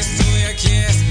just do your kiss.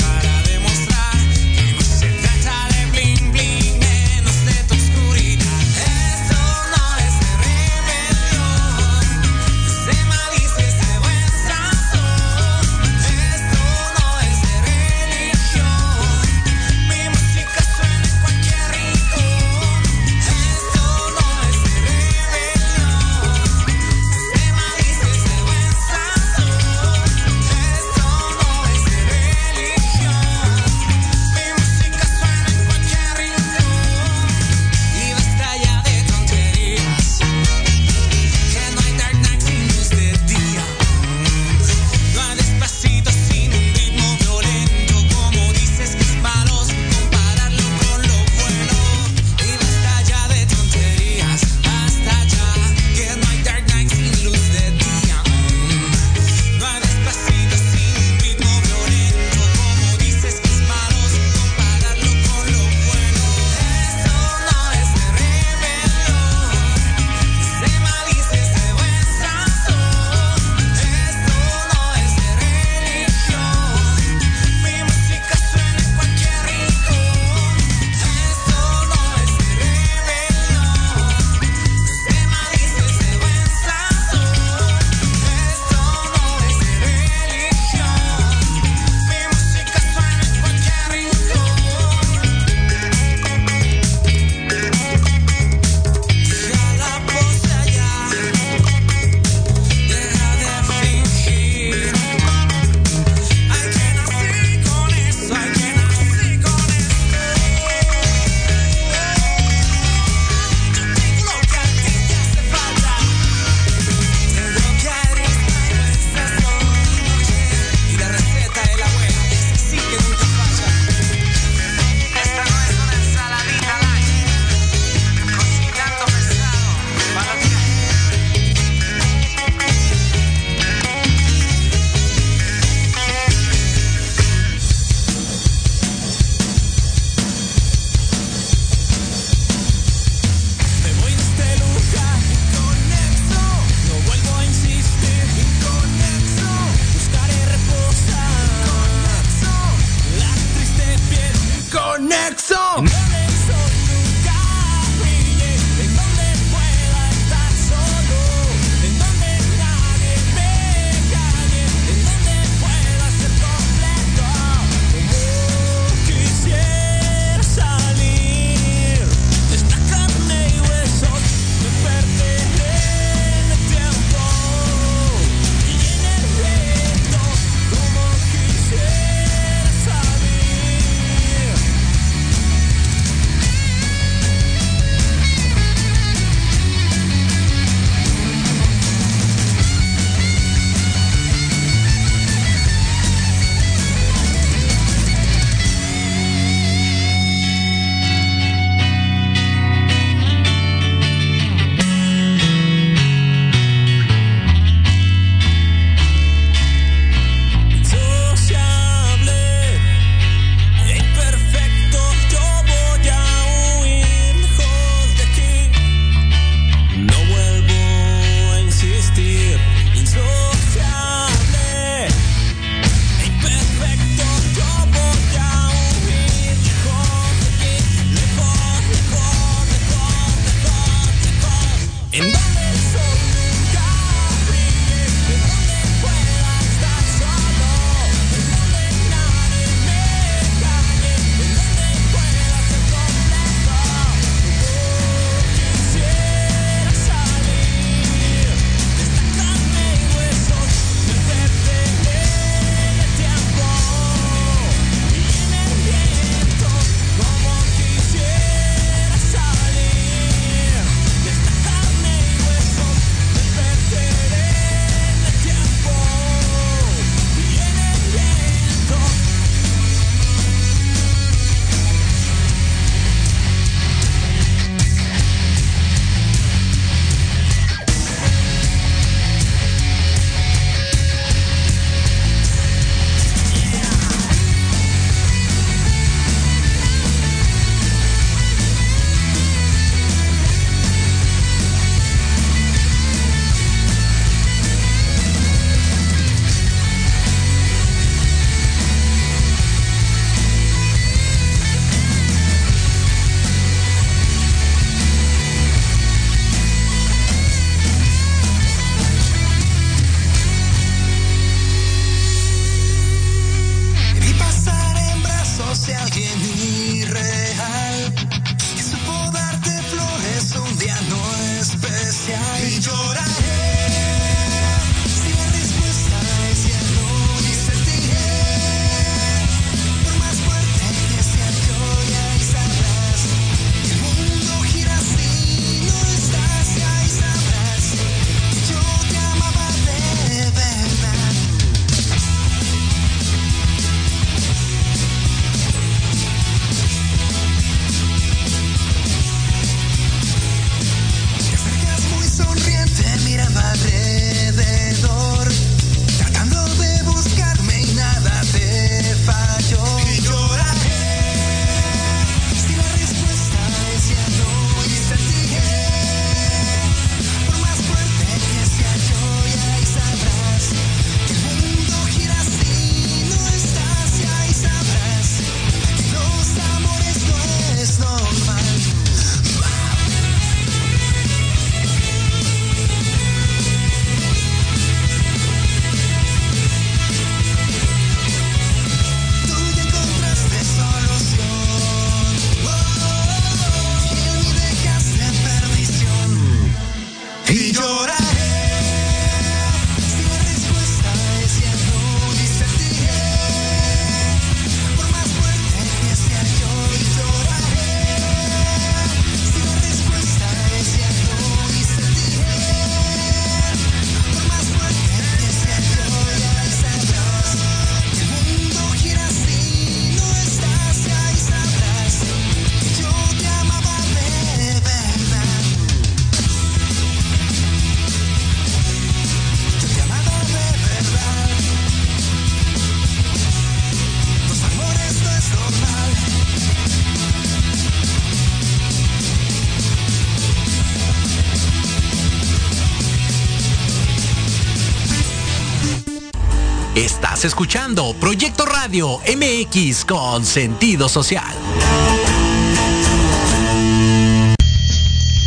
Estás escuchando Proyecto Radio MX con sentido social.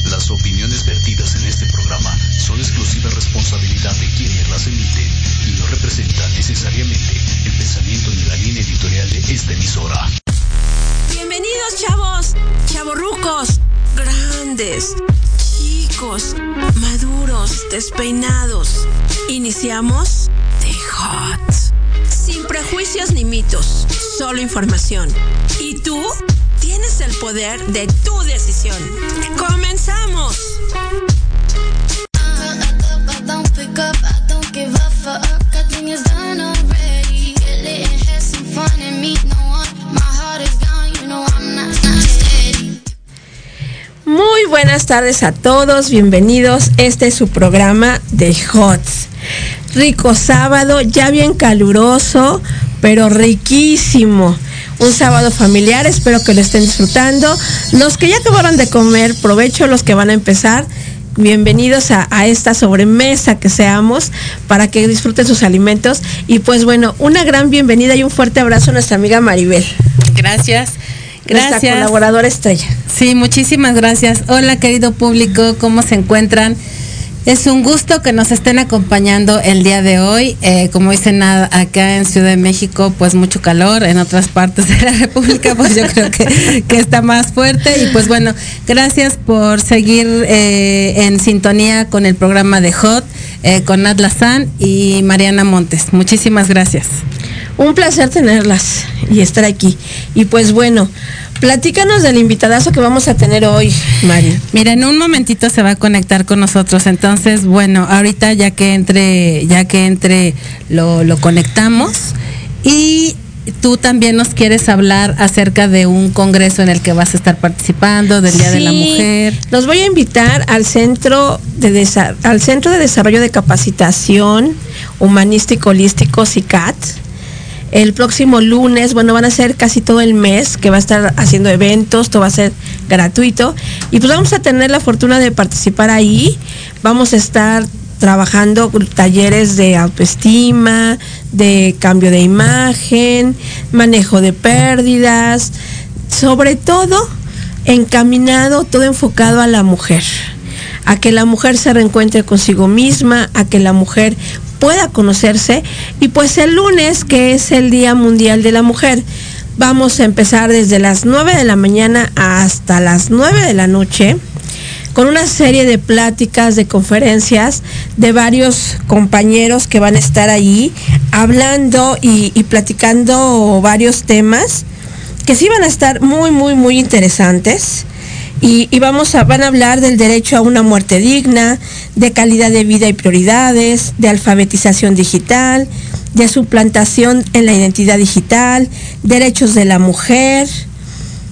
Las opiniones vertidas en este programa son exclusiva responsabilidad de quienes las emiten y no representan necesariamente el pensamiento ni la línea editorial de esta emisora. Bienvenidos chavos, chavorrucos, grandes, chicos, maduros, despeinados. Iniciamos The Hot. Sin prejuicios ni mitos, solo información. ¿Y tú? Tienes el poder de tu decisión. ¡Comenzamos! Muy buenas tardes a todos, bienvenidos. Este es su programa de HOTS. Rico sábado, ya bien caluroso, pero riquísimo. Un sábado familiar, espero que lo estén disfrutando. Los que ya acabaron de comer, provecho los que van a empezar. Bienvenidos a, a, esta sobremesa que seamos para que disfruten sus alimentos. Y pues bueno, una gran bienvenida y un fuerte abrazo a nuestra amiga Maribel. Gracias. Gracias. Nuestra colaboradora estrella. Sí, muchísimas gracias. Hola querido público, ¿cómo se encuentran? Es un gusto que nos estén acompañando el día de hoy. Eh, como dicen acá en Ciudad de México, pues mucho calor. En otras partes de la República, pues yo creo que, que está más fuerte. Y pues bueno, gracias por seguir eh, en sintonía con el programa de Hot, eh, con Nat Lazán y Mariana Montes. Muchísimas gracias. Un placer tenerlas y estar aquí. Y pues bueno, platícanos del invitadazo que vamos a tener hoy, Mari. Mira, en un momentito se va a conectar con nosotros. Entonces, bueno, ahorita ya que entre, ya que entre, lo, lo conectamos. Y tú también nos quieres hablar acerca de un congreso en el que vas a estar participando, del Día sí, de la Mujer. Los voy a invitar al Centro de, al Centro de Desarrollo de Capacitación Humanístico Holístico, CICAT el próximo lunes, bueno, van a ser casi todo el mes que va a estar haciendo eventos, todo va a ser gratuito. Y pues vamos a tener la fortuna de participar ahí. Vamos a estar trabajando talleres de autoestima, de cambio de imagen, manejo de pérdidas, sobre todo encaminado, todo enfocado a la mujer a que la mujer se reencuentre consigo misma, a que la mujer pueda conocerse. Y pues el lunes, que es el Día Mundial de la Mujer, vamos a empezar desde las 9 de la mañana hasta las 9 de la noche con una serie de pláticas, de conferencias de varios compañeros que van a estar ahí hablando y, y platicando varios temas que sí van a estar muy, muy, muy interesantes. Y, vamos a, van a hablar del derecho a una muerte digna, de calidad de vida y prioridades, de alfabetización digital, de suplantación en la identidad digital, derechos de la mujer.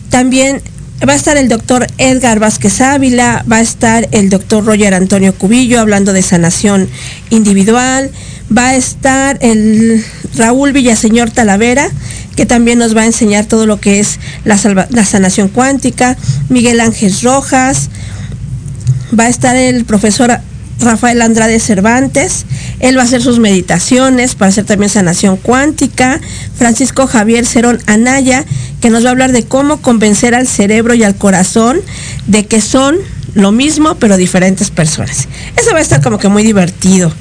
También va a estar el doctor Edgar Vázquez Ávila, va a estar el doctor Roger Antonio Cubillo hablando de sanación individual, va a estar el Raúl Villaseñor Talavera, que también nos va a enseñar todo lo que es la, sanación cuántica, Miguel Ángel Rojas, va a estar el profesor Rafael Andrade Cervantes, él va a hacer sus meditaciones para hacer también sanación cuántica, Francisco Javier Cerón Anaya, que nos va a hablar de cómo convencer al cerebro y al corazón de que son lo mismo pero diferentes personas. Eso va a estar como que muy divertido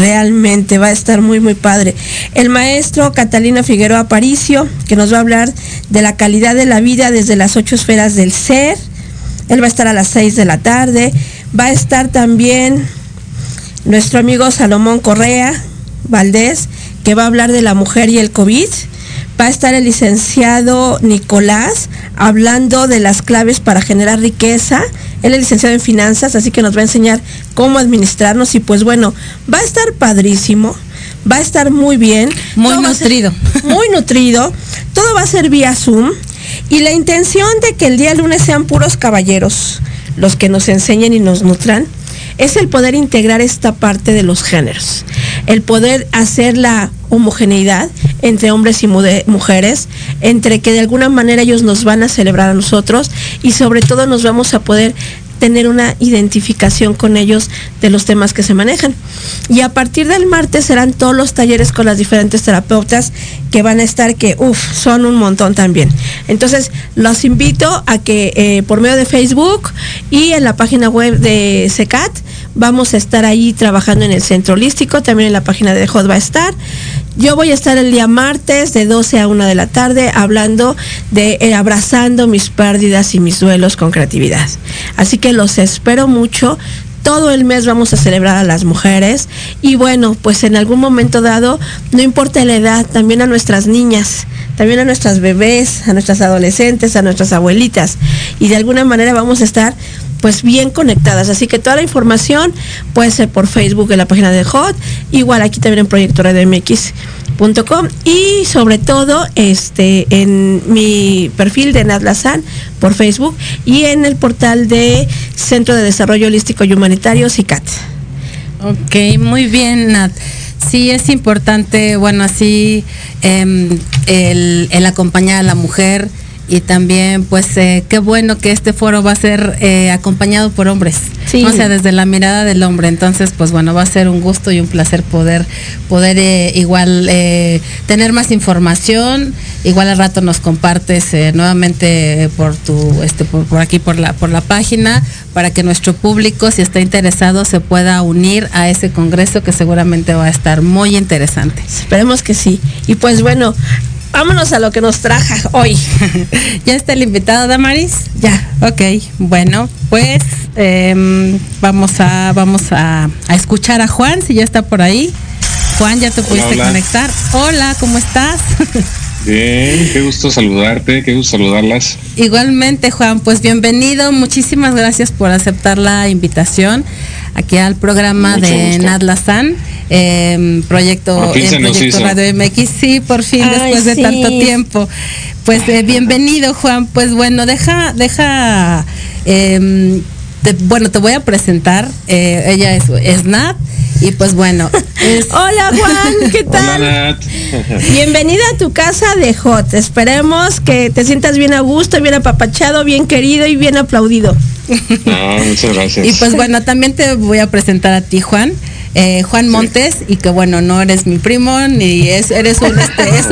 realmente va a estar muy muy padre. El maestro Catalino Figueroa Aparicio, que nos va a hablar de la calidad de la vida desde las ocho esferas del ser. Él va a estar a las seis de la tarde. Va a estar también nuestro amigo Salomón Correa Valdés, que va a hablar de la mujer y el COVID. Va a estar el licenciado Nicolás hablando de las claves para generar riqueza. Él es licenciado en finanzas, así que nos va a enseñar cómo administrarnos y pues bueno, va a estar padrísimo, va a estar muy bien. Muy Todo nutrido. Muy nutrido. Todo va a ser vía Zoom y la intención de que el día lunes sean puros caballeros los que nos enseñen y nos nutran es el poder integrar esta parte de los géneros, el poder hacer la homogeneidad entre hombres y mujeres, entre que de alguna manera ellos nos van a celebrar a nosotros y sobre todo nos vamos a poder tener una identificación con ellos de los temas que se manejan. Y a partir del martes serán todos los talleres con las diferentes terapeutas que van a estar, que uff, son un montón también. Entonces, los invito a que eh, por medio de Facebook y en la página web de SECAT vamos a estar ahí trabajando en el centro holístico, también en la página de Hot va a estar. Yo voy a estar el día martes de 12 a 1 de la tarde hablando de eh, abrazando mis pérdidas y mis duelos con creatividad. Así que los espero mucho. Todo el mes vamos a celebrar a las mujeres y bueno, pues en algún momento dado, no importa la edad, también a nuestras niñas, también a nuestras bebés, a nuestras adolescentes, a nuestras abuelitas y de alguna manera vamos a estar pues bien conectadas. Así que toda la información puede ser por Facebook en la página de Hot, igual aquí también en Proyecto MX.com y sobre todo este en mi perfil de Nat Lazán por Facebook y en el portal de Centro de Desarrollo Holístico y Humanitario CICAT. Ok, muy bien Nat. Sí, es importante, bueno, así em, el, el acompañar a la mujer, y también pues eh, qué bueno que este foro va a ser eh, acompañado por hombres, o sea, desde la mirada del hombre. Entonces, pues bueno, va a ser un gusto y un placer poder, poder eh, igual tener más información. Igual al rato nos compartes nuevamente por tu, este, por, por, aquí por la, por la página, para que nuestro público, si está interesado, se pueda unir a ese congreso que seguramente va a estar muy interesante. Esperemos que sí. Y pues bueno, vámonos a lo que nos traja hoy. ¿Ya está el invitado, Damaris? Ya. Ok, bueno, pues em, vamos a vamos a, escuchar a Juan, si ya está por ahí. Juan, ¿ya te pudiste conectar? Hola, ¿cómo estás? Bien, qué gusto saludarte, qué gusto saludarlas. Igualmente, Juan, pues bienvenido, muchísimas gracias por aceptar la invitación aquí al programa de Nadlasan, eh, proyecto, proyecto Radio MX, sí, por fin, después de tanto tiempo. Pues eh, bienvenido, Juan. Pues bueno, deja, deja, em, bueno, te voy a presentar. Eh, ella es, es Nat. Y pues bueno. Hola Juan, ¿qué tal? Bienvenida a tu casa de Hot. Esperemos que te sientas bien a gusto, bien apapachado, bien querido y bien aplaudido. muchas gracias. Y pues bueno, también te voy a presentar a ti, Juan. Eh, Juan Montes y que bueno no eres mi primo ni es, eres un este, eres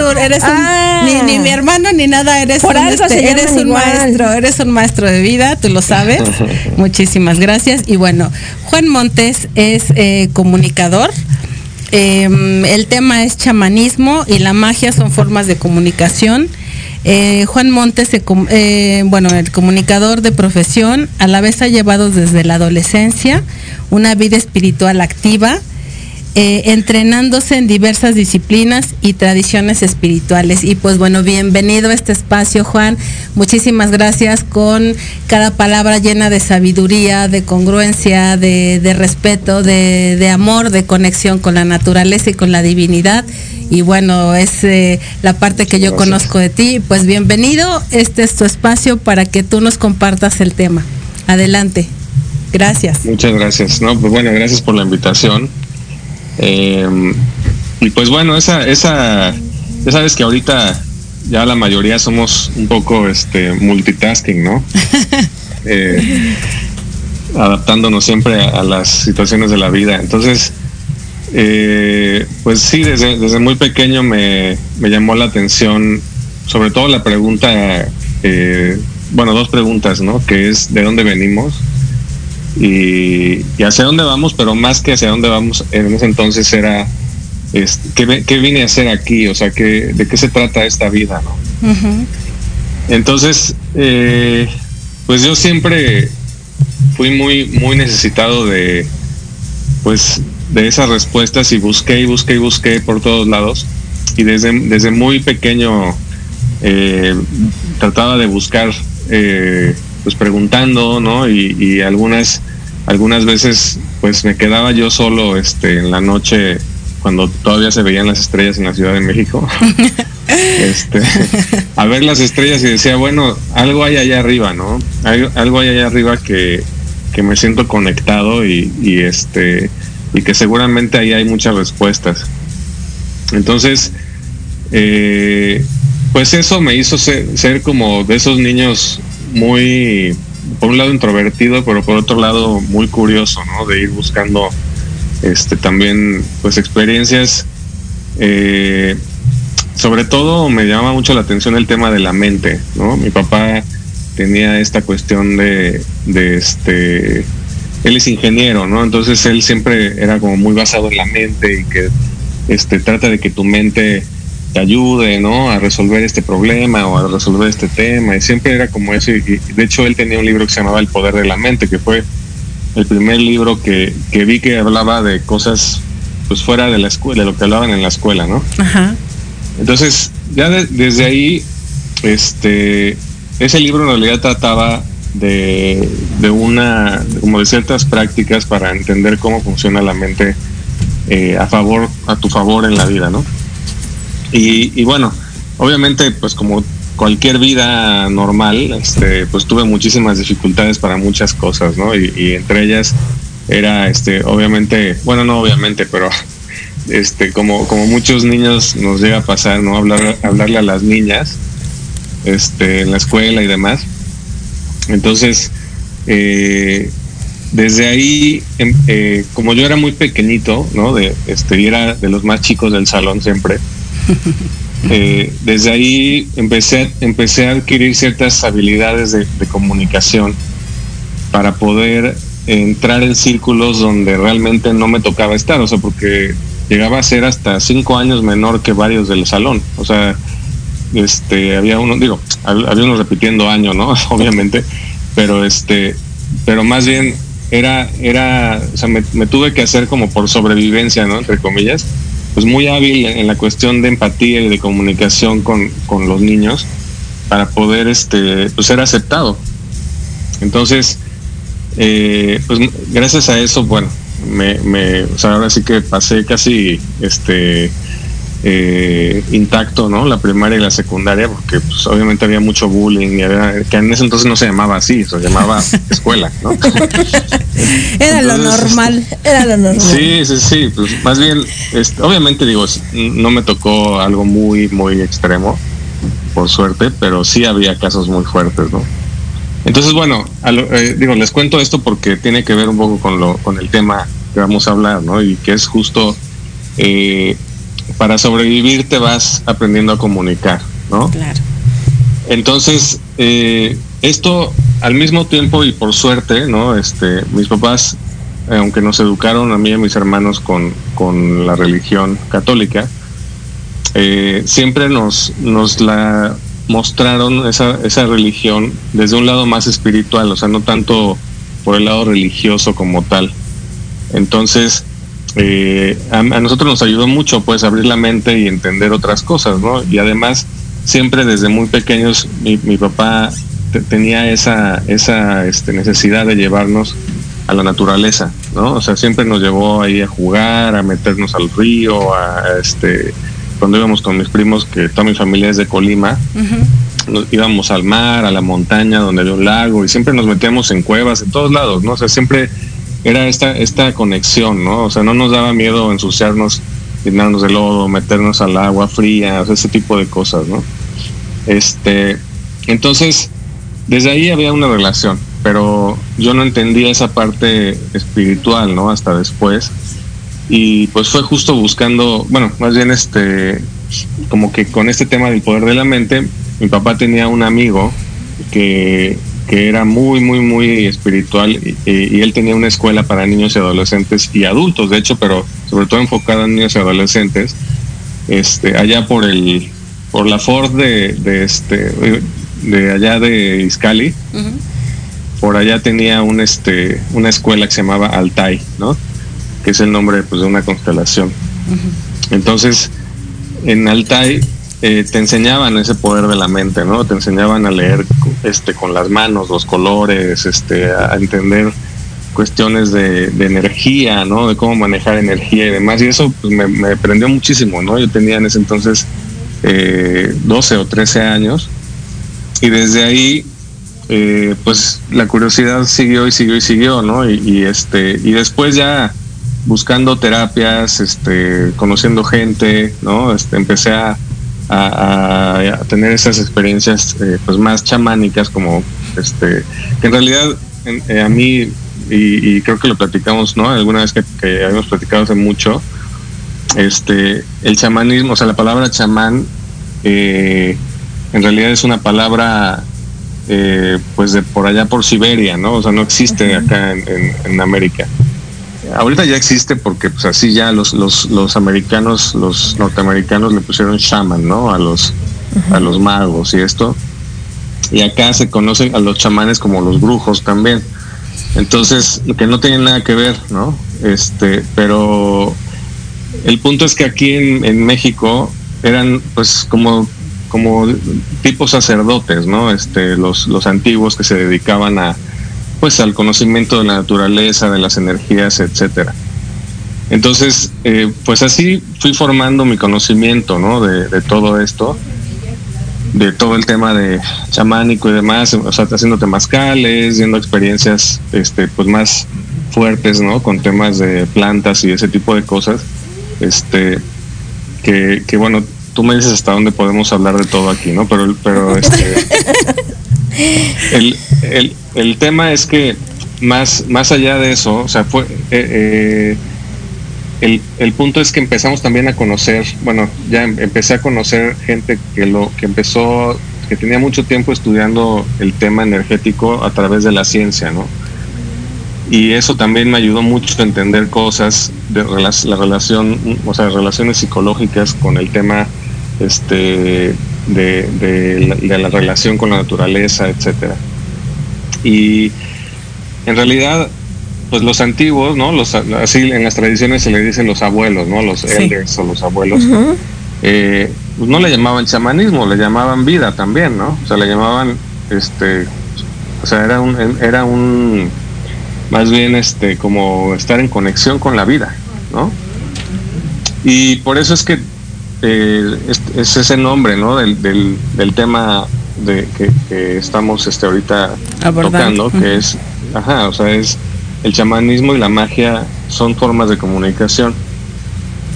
un, ah. ni, mi hermano ni nada eres un, este, eres un maestro eres un maestro de vida tú lo sabes. Muchísimas gracias. Y bueno Juan Montes es eh, comunicador. Em, el tema es chamanismo y la magia son formas de comunicación eh, Juan Montes, eh, bueno, el comunicador de profesión, a la vez ha llevado desde la adolescencia una vida espiritual activa, eh, entrenándose en diversas disciplinas y tradiciones espirituales. Y pues bueno, bienvenido a este espacio, Juan. Muchísimas gracias con cada palabra llena de sabiduría, de congruencia, de, respeto, de amor, de conexión con la naturaleza y con la divinidad y bueno, es eh, la parte que yo conozco de ti. Pues bienvenido, este es tu espacio para que tú nos compartas el tema. Adelante. Gracias. Muchas gracias. No, pues bueno, gracias por la invitación. Em, y pues bueno, esa, esa, ya sabes que ahorita ya la mayoría somos un poco este multitasking, ¿no? Eh, adaptándonos siempre a, las situaciones de la vida. Entonces, eh, pues sí, desde, desde muy pequeño me, llamó la atención, sobre todo la pregunta, eh, bueno, dos preguntas, ¿no? Que es de dónde venimos y, hacia dónde vamos, pero más que hacia dónde vamos, en ese entonces era, es, ¿qué, vine a hacer aquí? O sea, ¿qué, ¿de qué se trata esta vida, no? Entonces, eh, pues yo siempre fui muy, muy necesitado de, pues, de esas respuestas y busqué y busqué y busqué por todos lados. Y desde, desde muy pequeño eh, trataba de buscar, eh, pues preguntando, ¿no? Y, algunas, algunas veces, pues me quedaba yo solo este, en la noche cuando todavía se veían las estrellas en la Ciudad de México. este, a ver las estrellas y decía, bueno, algo hay allá arriba, ¿no? algo hay allá arriba que, que me siento conectado y, y este y que seguramente ahí hay muchas respuestas. Entonces, eh, pues eso me hizo ser, como de esos niños muy, por un lado introvertido, pero por otro lado muy curioso, ¿no? De ir buscando este también pues experiencias eh, sobre todo me llama mucho la atención el tema de la mente, ¿no? Mi papá tenía esta cuestión de, de este él es ingeniero, ¿no? Entonces él siempre era como muy basado en la mente y que este trata de que tu mente te ayude, ¿no? A resolver este problema o a resolver este tema. Y siempre era como eso. Y, de hecho él tenía un libro que se llamaba El Poder de la Mente, que fue el primer libro que, que vi que hablaba de cosas pues fuera de la escuela, de lo que hablaban en la escuela, ¿no? Ajá. Entonces, ya desde ahí, este, ese libro en realidad trataba de, una, como de ciertas prácticas para entender cómo funciona la mente eh, a favor, a tu favor en la vida, ¿no? Y, y, bueno, obviamente, pues como cualquier vida normal, este, pues tuve muchísimas dificultades para muchas cosas, ¿no? Y, y entre ellas era, este, obviamente, bueno, no obviamente, pero este, como, como muchos niños nos llega a pasar, ¿no? Hablar, hablarle a las niñas, este, en la escuela y demás. Entonces, eh, desde ahí, em, eh, como yo era muy pequeñito, ¿no? De, este, y era de los más chicos del salón siempre. Eh, desde ahí empecé, empecé a adquirir ciertas habilidades de, de comunicación para poder entrar en círculos donde realmente no me tocaba estar, o sea, porque llegaba a ser hasta cinco años menor que varios del salón. O sea, este, había uno, digo, había uno repitiendo año, ¿no? Obviamente, pero este, pero más bien era, era, o sea, me, tuve que hacer como por sobrevivencia, ¿no? Entre comillas, pues muy hábil en, la cuestión de empatía y de comunicación con, con los niños para poder, este, pues ser aceptado. Entonces, eh, pues gracias a eso, bueno, me, ahora sí que pasé casi este eh, intacto, ¿no? La primaria y la secundaria, porque pues, obviamente había mucho bullying, y había, que en ese entonces no se llamaba así, se llamaba escuela, ¿no? era lo normal, era lo normal. Sí, sí, sí, pues más bien, este, obviamente digo, no me tocó algo muy, muy extremo, por suerte, pero sí había casos muy fuertes, ¿no? Entonces, bueno, eh, digo, les cuento esto porque tiene que ver un poco con, lo, con el tema que vamos a hablar, ¿no? Y que es justo, eh, para sobrevivir te vas aprendiendo a comunicar, ¿no? Claro. Entonces, eh, esto al mismo tiempo y por suerte, ¿no? Este, mis papás, aunque nos educaron a mí y a mis hermanos con, con la religión católica, siempre nos, nos la mostraron esa, esa religión desde un lado más espiritual, o sea, no tanto por el lado religioso como tal. Entonces, eh, a, nosotros nos ayudó mucho pues abrir la mente y entender otras cosas, ¿no? Y además, siempre desde muy pequeños mi, mi papá tenía esa, esa este, necesidad de llevarnos a la naturaleza, ¿no? O sea, siempre nos llevó ahí a jugar, a meternos al río, a este cuando íbamos con mis primos, que toda mi familia es de Colima, nos íbamos al mar, a la montaña donde había un lago y siempre nos metíamos en cuevas, en todos lados, ¿no? O sea, siempre era esta, esta conexión, ¿no? O sea, no nos daba miedo ensuciarnos, llenarnos de lodo, meternos al agua fría, ese tipo de cosas, ¿no? Este, entonces, desde ahí había una relación, pero yo no entendía esa parte espiritual, ¿no? Hasta después y pues fue justo buscando, bueno, más bien este, como que con este tema del poder de la mente, mi papá tenía un amigo que, que era muy, muy, muy espiritual y, y, él tenía una escuela para niños y adolescentes y adultos, de hecho, pero sobre todo enfocada en niños y adolescentes, este, allá por el, por la Ford de, de este, de allá de Iscali, por allá tenía un, este, una escuela que se llamaba Altai, ¿no? que es el nombre pues, de una constelación. Entonces, en Altai eh, te enseñaban ese poder de la mente, ¿no? Te enseñaban a leer este, con las manos los colores, este, a entender cuestiones de, energía, ¿no? De cómo manejar energía y demás. Y eso pues, me, me prendió muchísimo, ¿no? Yo tenía en ese entonces eh, 12 o 13 años y desde ahí eh, pues la curiosidad siguió y siguió y siguió, ¿no? Y, y, este y después ya buscando terapias, este, conociendo gente, ¿no? Este, empecé a, a, a tener esas experiencias eh, pues más chamánicas como Este, que en realidad eh, a mí, y, creo que lo platicamos, ¿no? Alguna vez que, que habíamos platicado hace mucho, este, el chamanismo, o sea, la palabra chamán, eh, en realidad es una palabra, eh, pues de por allá por Siberia, ¿no? O sea, no existe acá en, América. Ahorita ya existe porque pues así ya los, los, los americanos, los norteamericanos le pusieron shaman, ¿no? A los, a los magos y esto. Y acá se conocen a los chamanes como los brujos también. Entonces, que no tiene nada que ver, ¿no? Este, pero el punto es que aquí en, México eran pues como como tipos sacerdotes, ¿no? Este, los, los antiguos que se dedicaban a pues al conocimiento de la naturaleza, de las energías, etcétera. Entonces, eh, pues así fui formando mi conocimiento, ¿no? De, de, todo esto, de todo el tema de chamánico y demás, o sea, haciendo temazcales, viendo experiencias, este, pues más fuertes, ¿no? Con temas de plantas y ese tipo de cosas este que, que bueno tú me dices hasta dónde podemos hablar de todo aquí no pero pero este el, el, el tema es que más más allá de eso o sea fue eh, eh, el, el, punto es que empezamos también a conocer, bueno, ya em, empecé a conocer gente que lo que empezó, que tenía mucho tiempo estudiando el tema energético a través de la ciencia, ¿no? y eso también me ayudó mucho a entender cosas de la relación, o sea, relaciones psicológicas con el tema este, de, la, relación con la naturaleza, etcétera. Y en realidad, pues los antiguos, ¿no? Los, así en las tradiciones se le dicen los abuelos, ¿no? Los elders o los abuelos. Eh, pues no le llamaban chamanismo, le llamaban vida también, ¿no? O sea, le llamaban, este, o sea, era un, era un más bien este como estar en conexión con la vida, ¿no? Y por eso es que eh, es, ese nombre, ¿no? Del, del, tema de que, estamos este ahorita tocando, que es, ajá, o sea, es el chamanismo y la magia son formas de comunicación.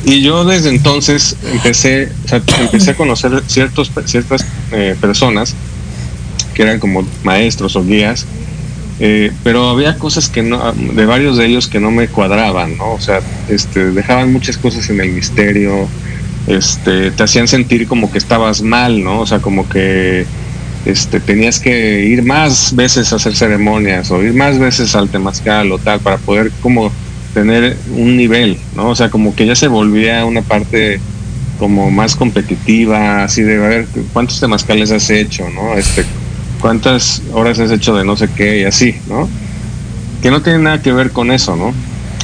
Y yo desde entonces empecé, o sea, empecé a conocer ciertos, ciertas eh, personas que eran como maestros o guías eh, pero había cosas que no, de varios de ellos que no me cuadraban, ¿no? O sea, este, dejaban muchas cosas en el misterio, este, te hacían sentir como que estabas mal, ¿no? O sea, como que este, tenías que ir más veces a hacer ceremonias o ir más veces al temazcal o tal para poder como tener un nivel, ¿no? O sea, como que ya se volvía una parte como más competitiva, así de a ver cuántos temazcales has hecho, ¿no? Este, cuántas horas has hecho de no sé qué y así, ¿no? Que no tiene nada que ver con eso, ¿no?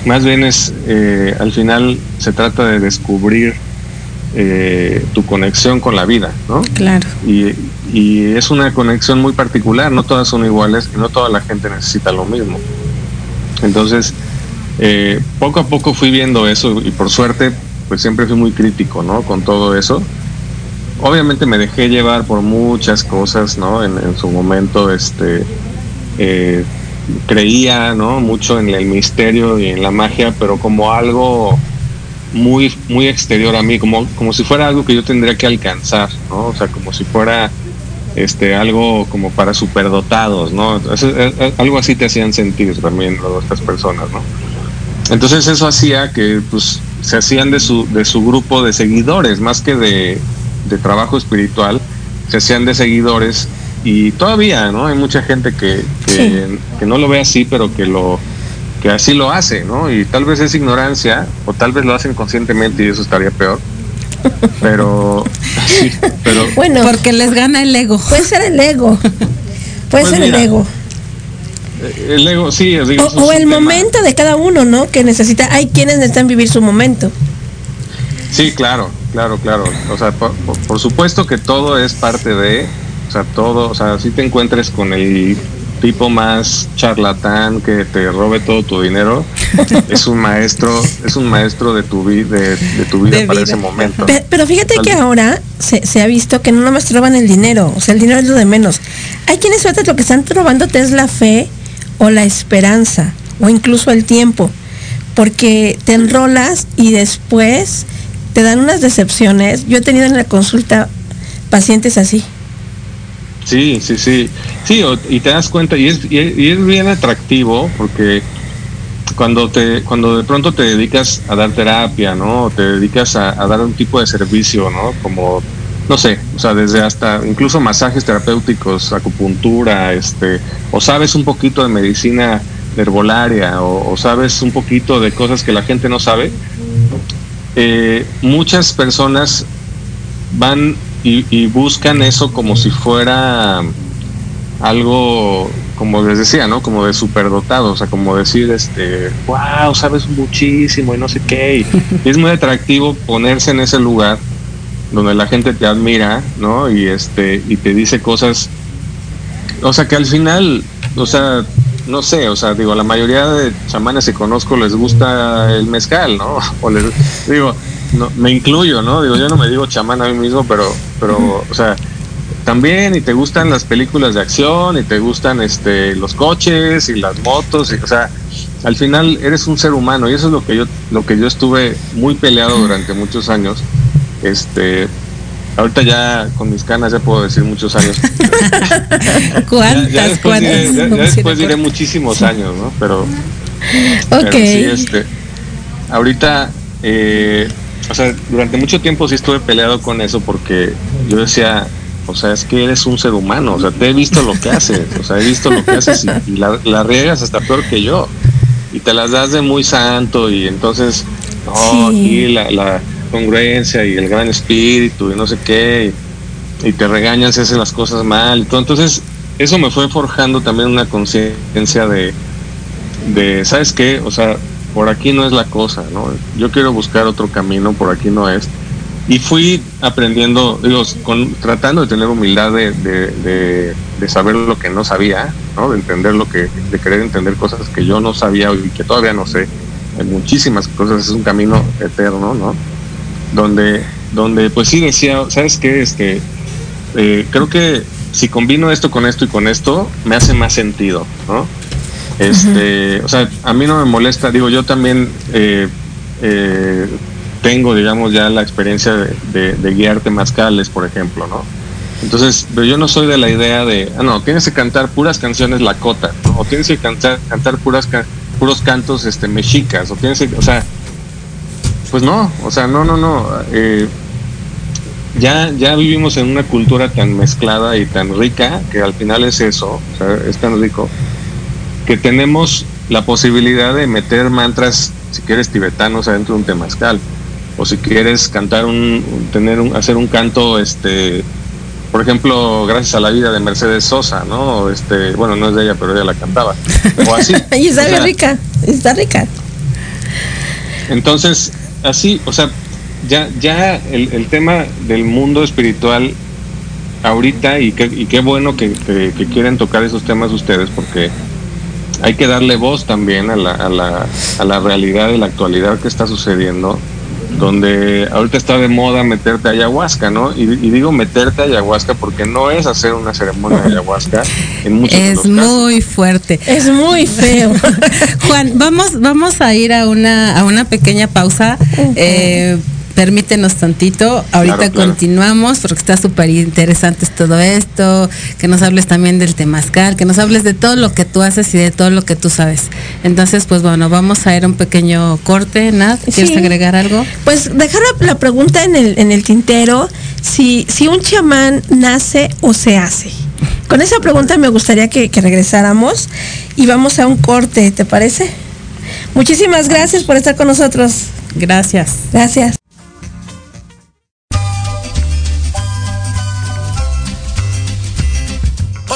Más bien es, eh, al final se trata de descubrir eh, tu conexión con la vida, ¿no? Claro. Y, y, es una conexión muy particular, no todas son iguales y no toda la gente necesita lo mismo. Entonces, eh, poco a poco fui viendo eso y por suerte, pues siempre fui muy crítico, ¿no? Con todo eso obviamente me dejé llevar por muchas cosas, ¿no? En, su momento, este, eh, creía, ¿no? Mucho en el misterio y en la magia, pero como algo muy, muy exterior a mí, como, como si fuera algo que yo tendría que alcanzar, ¿no? O sea, como si fuera este algo como para superdotados, ¿no? algo así te hacían sentir también estas personas, ¿no? Entonces eso hacía que pues se hacían de su, de su grupo de seguidores, más que de, de trabajo espiritual se hacían de seguidores y todavía, ¿no? Hay mucha gente que, que, no lo ve así, pero que lo que así lo hace, ¿no? Y tal vez es ignorancia o tal vez lo hacen conscientemente y eso estaría peor. Pero, pero bueno, porque les gana el ego. Puede ser el ego. Puede pues ser el ego. Eh, el ego, sí. o, el momento de cada uno, ¿no? Que necesita. Hay quienes necesitan vivir su momento. Sí, claro, claro, claro. O sea, por, supuesto que todo es parte de, o sea, todo, o sea, si te encuentres con el tipo más charlatán que te robe todo tu dinero, es un maestro, es un maestro de tu, de, de tu vida para ese momento. Pero, fíjate que ahora se, se, ha visto que no nomás roban el dinero, o sea, el dinero es lo de menos. Hay quienes sueltan lo que están robándote es la fe o la esperanza o incluso el tiempo, porque te enrolas y después te dan unas decepciones. Yo he tenido en la consulta pacientes así. Sí, sí, sí. Sí, y te das cuenta, y es, y es bien atractivo porque cuando te cuando de pronto te dedicas a dar terapia no te dedicas a, dar un tipo de servicio no como no sé o sea desde hasta incluso masajes terapéuticos acupuntura este o sabes un poquito de medicina herbolaria o, sabes un poquito de cosas que la gente no sabe eh, muchas personas van y buscan eso como si fuera algo como les decía, ¿no? Como de superdotado, o sea, como decir, este, wow, sabes muchísimo y no sé qué. Y es muy atractivo ponerse en ese lugar donde la gente te admira, ¿no? Y este, y te dice cosas, o sea, que al final, o sea, no sé, o sea, digo, a la mayoría de chamanes que conozco les gusta el mezcal, ¿no? O les digo, no, me incluyo, ¿no? Digo, yo no me digo chamán a mí mismo, pero, pero, o sea, también y te gustan las películas de acción y te gustan este los coches y las motos y, o sea al final eres un ser humano y eso es lo que yo lo que yo estuve muy peleado durante muchos años este ahorita ya con mis canas ya puedo decir muchos años. ¿Cuántas, ya, después, diré, muchísimos años no pero, ok. sí, este ahorita eh, o sea durante mucho tiempo sí estuve peleado con eso porque yo decía o sea, es que eres un ser humano, o sea, te he visto lo que haces, o sea, he visto lo que haces y, la, la, riegas hasta peor que yo. Y te las das de muy santo y entonces, no, aquí la, la, congruencia y el gran espíritu y no sé qué, y, te regañan si haces las cosas mal. Entonces, eso me fue forjando también una conciencia de, de, ¿sabes qué? O sea, por aquí no es la cosa, ¿no? Yo quiero buscar otro camino, por aquí no es y fui aprendiendo, digo, con, tratando de tener humildad de, de, de, saber lo que no sabía, ¿no? de entender lo que, de querer entender cosas que yo no sabía y que todavía no sé. En muchísimas cosas es un camino eterno, ¿no? Donde, donde pues sí decía, ¿sabes qué? Este, eh, creo que si combino esto con esto y con esto, me hace más sentido, ¿no? Este, o sea, a mí no me molesta, digo, yo también eh, eh, tengo, digamos, ya la experiencia de, de, guiar temazcales, por ejemplo, ¿no? Entonces, pero yo no soy de la idea de, ah, no, tienes que cantar puras canciones lacota, o tienes que cantar, cantar puras puros cantos este mexicas, o tienes que, o sea, pues no, o sea, no, no, no. Eh, ya, ya vivimos en una cultura tan mezclada y tan rica que al final es eso, es tan rico, que tenemos la posibilidad de meter mantras, si quieres, tibetanos adentro de un temazcal o si quieres cantar un, tener un, hacer un canto, este, por ejemplo, gracias a la vida de Mercedes Sosa, ¿no? Este, bueno, no es de ella, pero ella la cantaba. O así. y está rica, está rica. Entonces, así, o sea, ya, ya el, el tema del mundo espiritual ahorita, y, y qué bueno que, que, quieren tocar esos temas ustedes, porque hay que darle voz también a la, a la, a la realidad y la actualidad que está sucediendo donde ahorita está de moda meterte ayahuasca, ¿no? Y, digo meterte ayahuasca porque no es hacer una ceremonia de ayahuasca en muchos Es muy fuerte. Es muy feo. Juan, vamos, vamos a ir a una, a una pequeña pausa. eh, permítenos tantito, ahorita continuamos porque está súper interesante todo esto, que nos hables también del temazcal, que nos hables de todo lo que tú haces y de todo lo que tú sabes. Entonces, pues bueno, vamos a ir a un pequeño corte, Nat, ¿quieres agregar algo? Pues dejar la, pregunta en el, en el tintero, si, si un chamán nace o se hace. Con esa pregunta me gustaría que, que regresáramos y vamos a un corte, ¿te parece? Muchísimas gracias por estar con nosotros. Gracias. Gracias.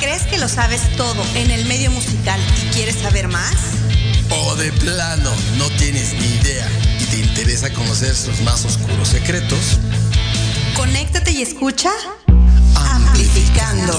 ¿Crees que lo sabes todo en el medio musical y quieres saber más? ¿O de plano no tienes ni idea y te interesa conocer sus más oscuros secretos? Conéctate y escucha Amplificando.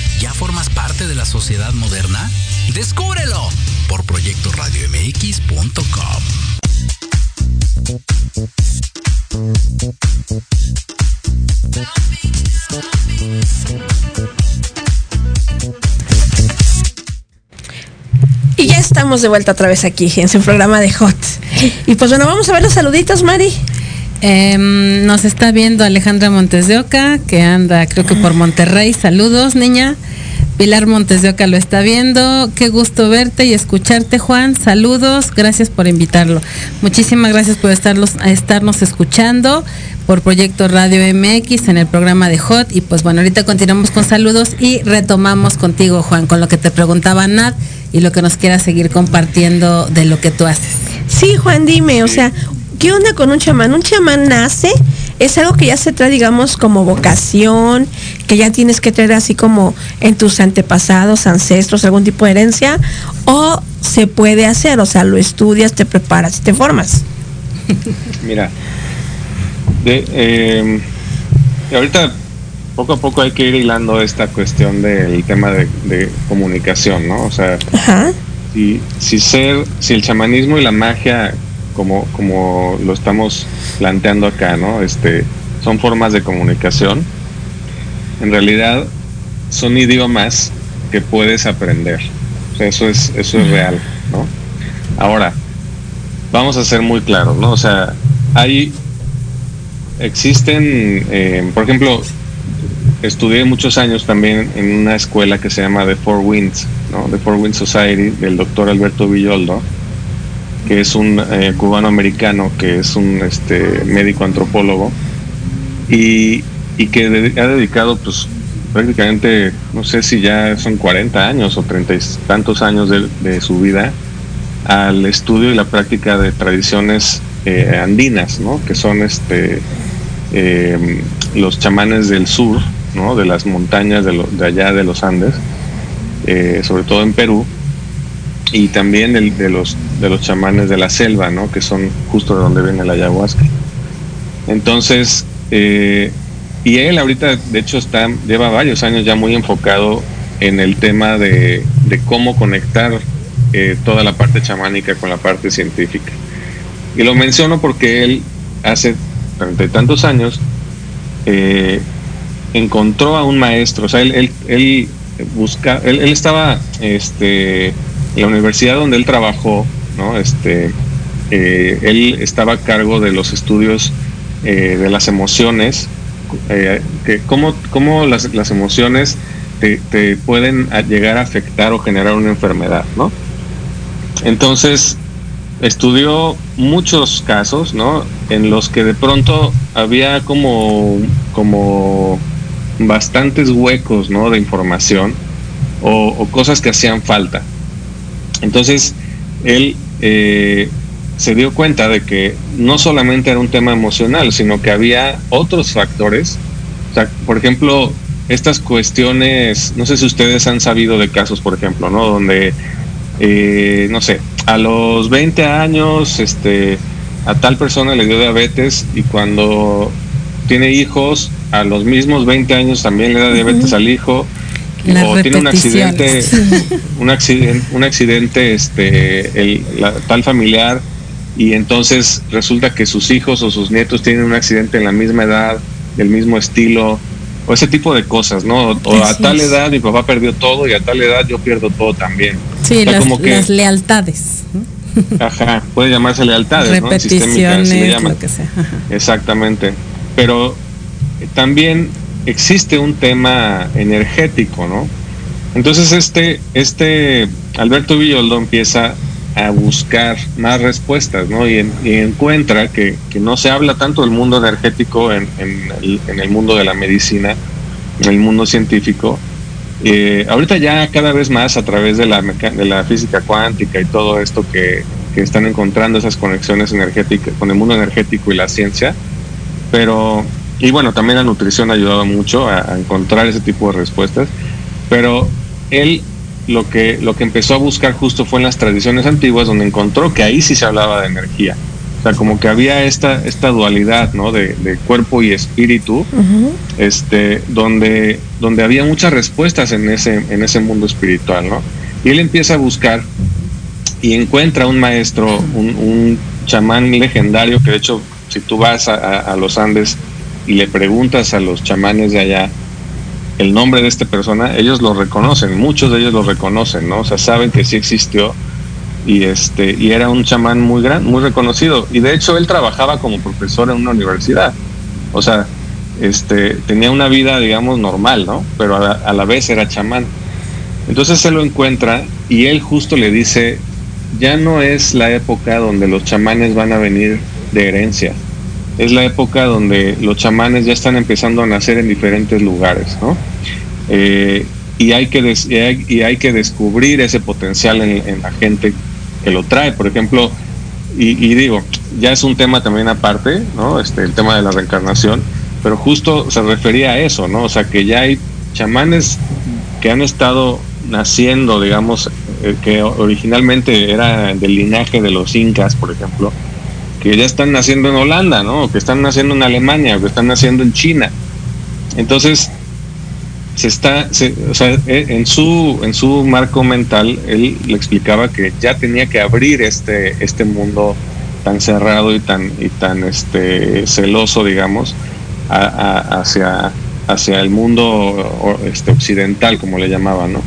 ya formas parte de la sociedad moderna? Descúbrelo por proyectoradiomx.com. Y ya estamos de vuelta otra vez aquí en su programa de Hot. Y pues bueno, vamos a ver los saluditos, Mari. Em, nos está viendo Alejandra Montes de Oca, que anda creo que por Monterrey. Saludos, niña. Pilar Montes de Oca lo está viendo. Qué gusto verte y escucharte, Juan. Saludos. Gracias por invitarlo. Muchísimas gracias por estarlos, estarnos escuchando por Proyecto Radio MX en el programa de Hot. Y pues bueno, ahorita continuamos con saludos y retomamos contigo, Juan, con lo que te preguntaba Nat y lo que nos quieras seguir compartiendo de lo que tú haces. Sí, Juan, dime, o sea, ¿qué onda con un chamán? ¿Un chamán nace? ¿Es algo que ya se trae, digamos, como vocación? ¿Que ya tienes que traer así como en tus antepasados, ancestros, algún tipo de herencia? ¿O se puede hacer? O sea, lo estudias, te preparas y te formas. Mira, de, eh, ahorita poco a poco hay que ir hilando esta cuestión del tema de, de comunicación, ¿no? O sea, Ajá. si, si ser, si el chamanismo y la magia, como, como lo estamos planteando acá, ¿no? Este, son formas de comunicación, en realidad son idiomas que puedes aprender. O sea, eso es, eso es real, ¿no? Ahora, vamos a ser muy claros, ¿no? O sea, hay, existen, eh, por ejemplo, estudié muchos años también en una escuela que se llama The Four Winds, ¿no? The Four Winds Society, del doctor Alberto Villoldo, que es un eh, cubano americano, que es un este, médico antropólogo, y, y que ha dedicado pues prácticamente, no sé si ya son 40 años o 30 y tantos años de, su vida al estudio y la práctica de tradiciones eh, andinas, ¿no? que son este, eh, los chamanes del sur, ¿no? de las montañas de allá de los Andes, eh, sobre todo en Perú, y también el- de, los, de los chamanes de la selva, ¿no? que son justo de donde viene la ayahuasca. Entonces, eh, y él ahorita, de hecho, está, lleva varios años ya muy enfocado en el tema de, cómo conectar eh, toda la parte chamánica con la parte científica. Y lo menciono porque él hace treinta y tantos años eh, encontró a un maestro, o sea, él, él, él busca, él, él, estaba este, en la universidad donde él trabajó, ¿no? Este, eh, él estaba a cargo de los estudios eh, de las emociones, eh, que cómo, cómo las, las emociones te, te, pueden llegar a afectar o generar una enfermedad, ¿no? Entonces, estudió muchos casos, ¿no? En los que de pronto había como, como bastantes huecos, ¿no? De información o, o cosas que hacían falta. Entonces, él eh, se dio cuenta de que no solamente era un tema emocional, sino que había otros factores. O sea, por ejemplo, estas cuestiones, no sé si ustedes han sabido de casos, por ejemplo, ¿no? Donde, eh, no sé, a los 20 años, este, a tal persona le dio diabetes y cuando tiene hijos, a los mismos 20 años también le da diabetes uh -huh. al hijo. Las o tiene un accidente, un accidente, un accidente, este, el, la, tal familiar y entonces resulta que sus hijos o sus nietos tienen un accidente en la misma edad, del mismo estilo, o ese tipo de cosas, ¿no? O a tal edad mi papá perdió todo y a tal edad yo pierdo todo también. Sí, o sea, las, como que, las, lealtades. Ajá, puede llamarse lealtades, ¿no? Lo que sea. Ajá. Exactamente. Pero también existe un tema energético, ¿no? Entonces este, este Alberto Villoldo empieza a buscar más respuestas, ¿no? Y, en, y encuentra que, que, no se habla tanto del mundo energético en, en, el, en, el, mundo de la medicina, en el mundo científico. Eh, ahorita ya cada vez más a través de la, de la física cuántica y todo esto que, que están encontrando esas conexiones energéticas con el mundo energético y la ciencia, pero y bueno, también la nutrición ha ayudado mucho a, a, encontrar ese tipo de respuestas, pero él lo que, lo que empezó a buscar justo fue en las tradiciones antiguas, donde encontró que ahí sí se hablaba de energía. O sea, como que había esta, esta dualidad, ¿no? De, de cuerpo y espíritu, uh -huh. este, donde, donde había muchas respuestas en ese, en ese mundo espiritual, ¿no? Y él empieza a buscar y encuentra un maestro, un, un chamán legendario, que de hecho, si tú vas a, a, a los Andes y le preguntas a los chamanes de allá, el nombre de esta persona, ellos lo reconocen, muchos de ellos lo reconocen, ¿no? O sea, saben que sí existió y este y era un chamán muy gran, muy reconocido y de hecho él trabajaba como profesor en una universidad. O sea, este tenía una vida digamos normal, ¿no? Pero a la, a la vez era chamán. Entonces se lo encuentra y él justo le dice, ya no es la época donde los chamanes van a venir de herencia, es la época donde los chamanes ya están empezando a nacer en diferentes lugares, ¿no? Eh, y, hay que y, hay, que descubrir ese potencial en, la gente que lo trae, por ejemplo, y, y, digo, ya es un tema también aparte, ¿no? Este, el tema de la reencarnación, pero justo se refería a eso, ¿no? O sea, que ya hay chamanes que han estado naciendo, digamos, eh, que originalmente era del linaje de los incas, por ejemplo, que ya están naciendo en Holanda, ¿no? que están naciendo en Alemania, que están naciendo en China. Entonces, se está, o sea, e, en su, en su marco mental, él le explicaba que ya tenía que abrir este, este mundo tan cerrado y tan, y tan este, celoso, digamos, hacia, hacia el mundo este, occidental, como le llamaban, ¿no?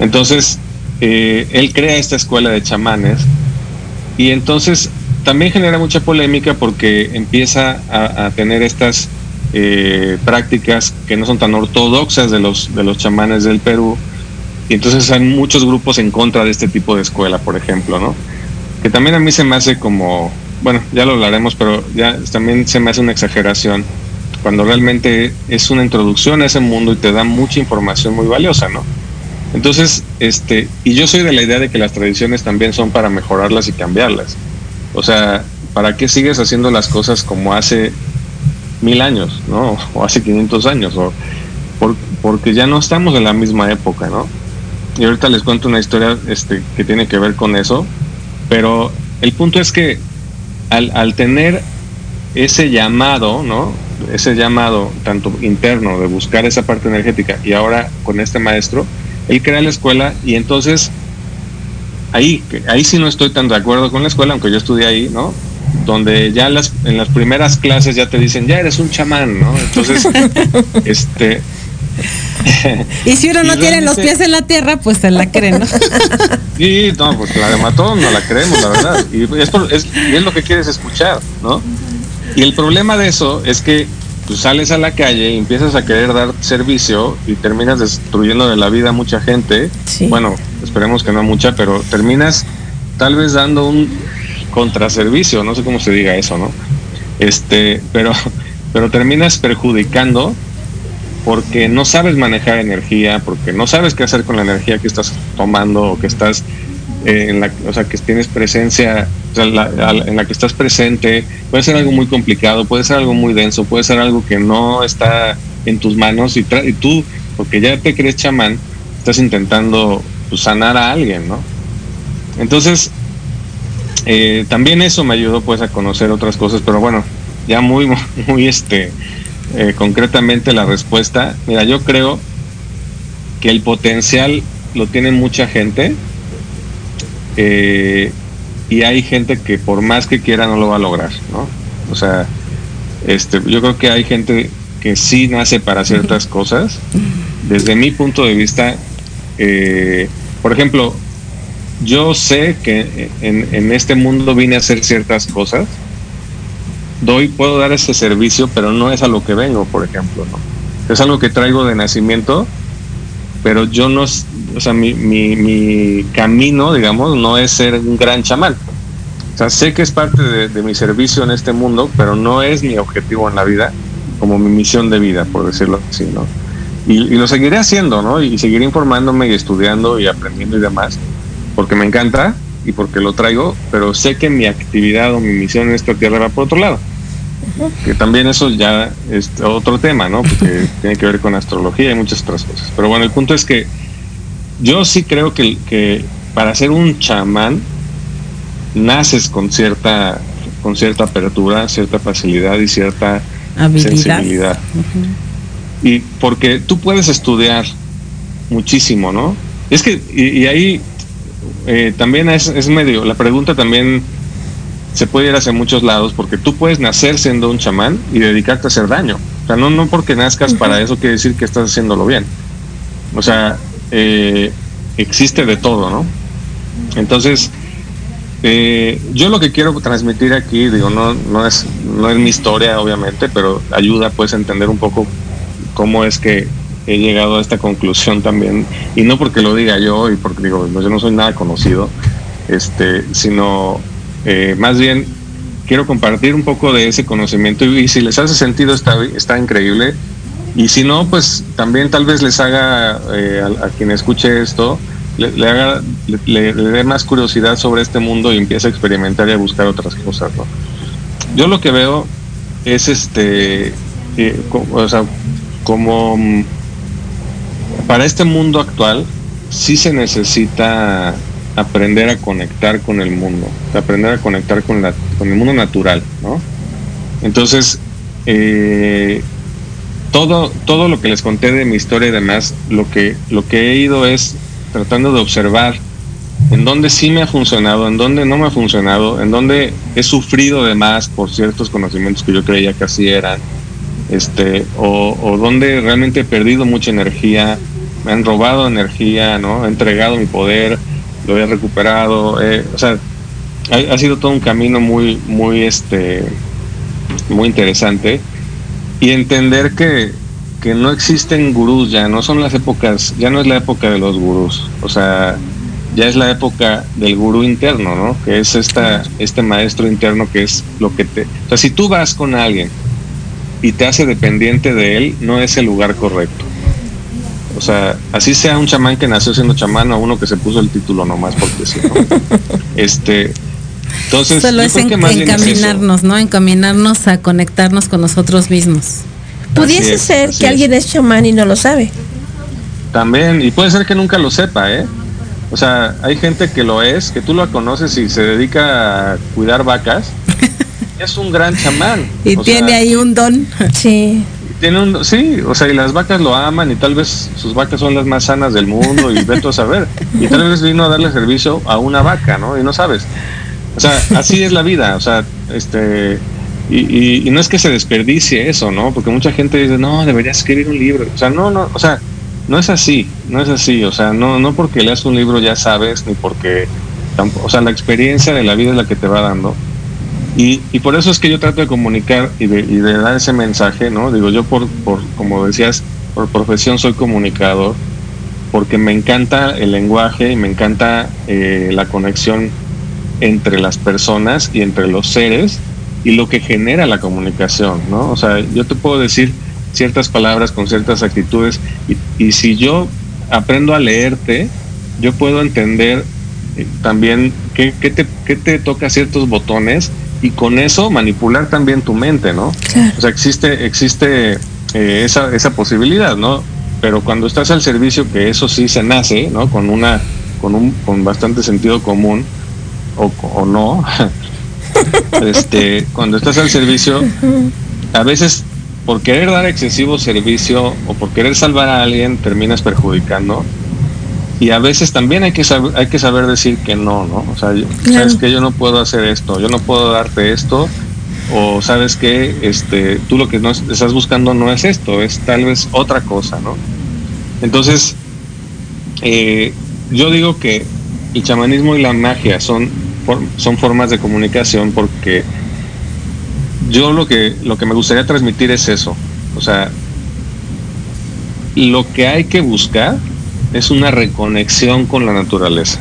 Entonces, eh, él crea esta escuela de chamanes y entonces también genera mucha polémica porque empieza a, tener estas eh, prácticas que no son tan ortodoxas de los, de los chamanes del Perú. Y entonces hay muchos grupos en contra de este tipo de escuela, por ejemplo, ¿no? Que también a mí se me hace como, bueno, ya lo hablaremos, pero ya también se me hace una exageración cuando realmente es una introducción a ese mundo y te da mucha información muy valiosa, ¿no? Entonces, este, y yo soy de la idea de que las tradiciones también son para mejorarlas y cambiarlas. O sea, ¿para qué sigues haciendo las cosas como hace mil años, ¿no? O hace 500 años, o por, porque ya no estamos en la misma época, ¿no? Y ahorita les cuento una historia este, que tiene que ver con eso, pero el punto es que al, al tener ese llamado, ¿no? Ese llamado tanto interno de buscar esa parte energética y ahora con este maestro, él crea la escuela y entonces ahí, ahí sí no estoy tan de acuerdo con la escuela, aunque yo estudié ahí, ¿no? donde ya en las, en las primeras clases ya te dicen, ya eres un chamán, ¿no? Entonces, este... y si uno no tiene los pies en la tierra, pues se la cree, ¿no? sí, no, pues la de matón no la creemos, la verdad. Y es, es, y es lo que quieres escuchar, ¿no? Y el problema de eso es que tú sales a la calle y empiezas a querer dar servicio y terminas destruyendo de la vida a mucha gente. Bueno, esperemos que no mucha, pero terminas tal vez dando un contraservicio, no sé cómo se diga eso, ¿no? Este, pero, pero terminas perjudicando porque no sabes manejar energía, porque no sabes qué hacer con la energía que estás tomando o que estás eh, en la, o sea, que tienes presencia, en la que estás presente, puede ser algo muy complicado, puede ser algo muy denso, puede ser algo que no está en tus manos y, y tú, porque ya te crees chamán, estás intentando pues, sanar a alguien, ¿no? Entonces, eh, también eso me ayudó pues a conocer otras cosas, pero bueno, ya muy, muy este, eh, concretamente la respuesta, mira, yo creo que el potencial lo tiene mucha gente eh, y hay gente que por más que quiera no lo va a lograr, ¿no? O sea, este, yo creo que hay gente que sí nace para ciertas cosas. Desde mi punto de vista, por ejemplo, yo sé que en, este mundo vine a hacer ciertas cosas, doy, puedo dar ese servicio, pero no es a lo que vengo, por ejemplo, ¿no? Es algo que traigo de nacimiento, pero yo no, o sea, mi, mi, camino, digamos, no es ser un gran chamán. O sea, sé que es parte de, mi servicio en este mundo, pero no es mi objetivo en la vida, como mi misión de vida, por decirlo así, ¿no? Y, y lo seguiré haciendo, ¿no? Y seguiré informándome y estudiando y aprendiendo y demás porque me encanta y porque lo traigo, pero sé que mi actividad o mi misión en esta tierra va por otro lado. Que también eso ya es otro tema, ¿no? Porque tiene que ver con astrología y muchas otras cosas. Pero bueno, el punto es que yo sí creo que, que para ser un chamán naces con cierta con cierta apertura, cierta facilidad y cierta sensibilidad. Y porque tú puedes estudiar muchísimo, ¿no? Es que, y ahí eh, también es, es, medio, la pregunta también se puede ir hacia muchos lados, porque tú puedes nacer siendo un chamán y dedicarte a hacer daño. O sea, no, no porque nazcas para eso quiere decir que estás haciéndolo bien. O sea, eh, existe de todo, ¿no? Entonces, eh, yo lo que quiero transmitir aquí, digo, no, no, es, no es mi historia, obviamente, pero ayuda pues a entender un poco cómo es que he llegado a esta conclusión también, y no porque lo diga yo y porque digo, yo no soy nada conocido, este, sino eh, más bien quiero compartir un poco de ese conocimiento y, si les hace sentido está, está increíble, y si no, pues también tal vez les haga eh, a, quien escuche esto, le, haga, le, dé más curiosidad sobre este mundo y empiece a experimentar y a buscar otras cosas. Yo lo que veo es este, eh, o sea, como para este mundo actual sí se necesita aprender a conectar con el mundo, aprender a conectar con, la, con el mundo natural, ¿no? Entonces, eh, todo, todo lo que les conté de mi historia y demás, lo que, lo que he ido es tratando de observar en dónde sí me ha funcionado, en dónde no me ha funcionado, en dónde he sufrido de más por ciertos conocimientos que yo creía que así eran, este, o, donde realmente he perdido mucha energía, me han robado energía, ¿no? He entregado mi poder, lo he recuperado, o sea, ha, sido todo un camino muy, muy, este, muy interesante y entender que, que no existen gurús ya, no son las épocas, ya no es la época de los gurús, o sea, ya es la época del gurú interno, ¿no? Que es esta, este maestro interno que es lo que te... O sea, si tú vas con alguien y te hace dependiente de él, no es el lugar correcto. O sea, así sea un chamán que nació siendo chamán o uno que se puso el título nomás porque sí, ¿no? Este, entonces, Solo es encaminarnos, ¿no? Encaminarnos a conectarnos con nosotros mismos. Pudiese ser que alguien es chamán y no lo sabe. También, y puede ser que nunca lo sepa, ¿eh? O sea, hay gente que lo es, que tú lo conoces y se dedica a cuidar vacas. Es un gran chamán. Y tiene ahí un don. Sí tiene un, sí, o sea, y las vacas lo aman y tal vez sus vacas son las más sanas del mundo y vete a saber. Y tal vez vino a darle servicio a una vaca, ¿no? Y no sabes. O sea, así es la vida, o sea, este, y, y, no es que se desperdicie eso, ¿no? Porque mucha gente dice, no, deberías escribir un libro. O sea, no, no, o sea, no es así, no es así, o sea, no, no porque leas un libro ya sabes, ni porque, o sea, la experiencia de la vida es la que te va dando. Y, y por eso es que yo trato de comunicar y de, y de dar ese mensaje, ¿no? Digo, yo por, por, como decías, por profesión soy comunicador, porque me encanta el lenguaje y me encanta eh, la conexión entre las personas y entre los seres y lo que genera la comunicación, ¿no? O sea, yo te puedo decir ciertas palabras con ciertas actitudes y, si yo aprendo a leerte, yo puedo entender eh, también qué, qué, te, qué te toca ciertos botones y con eso manipular también tu mente, ¿no? O sea, existe, existe eh, esa, esa posibilidad, ¿no? Pero cuando estás al servicio, que eso sí se nace, ¿no? Con una, con un, con bastante sentido común, o, o no, este, cuando estás al servicio, a veces por querer dar excesivo servicio o por querer salvar a alguien terminas perjudicando. Y a veces también hay que saber, hay que saber decir que no, ¿no? O sea, sabes que yo no puedo hacer esto, yo no puedo darte esto, o sabes que este, tú lo que no estás buscando no es esto, es tal vez otra cosa, ¿no? Entonces, eh, yo digo que el chamanismo y la magia son son formas de comunicación porque yo lo que, lo que me gustaría transmitir es eso. O sea, lo que hay que buscar es una reconexión con la naturaleza.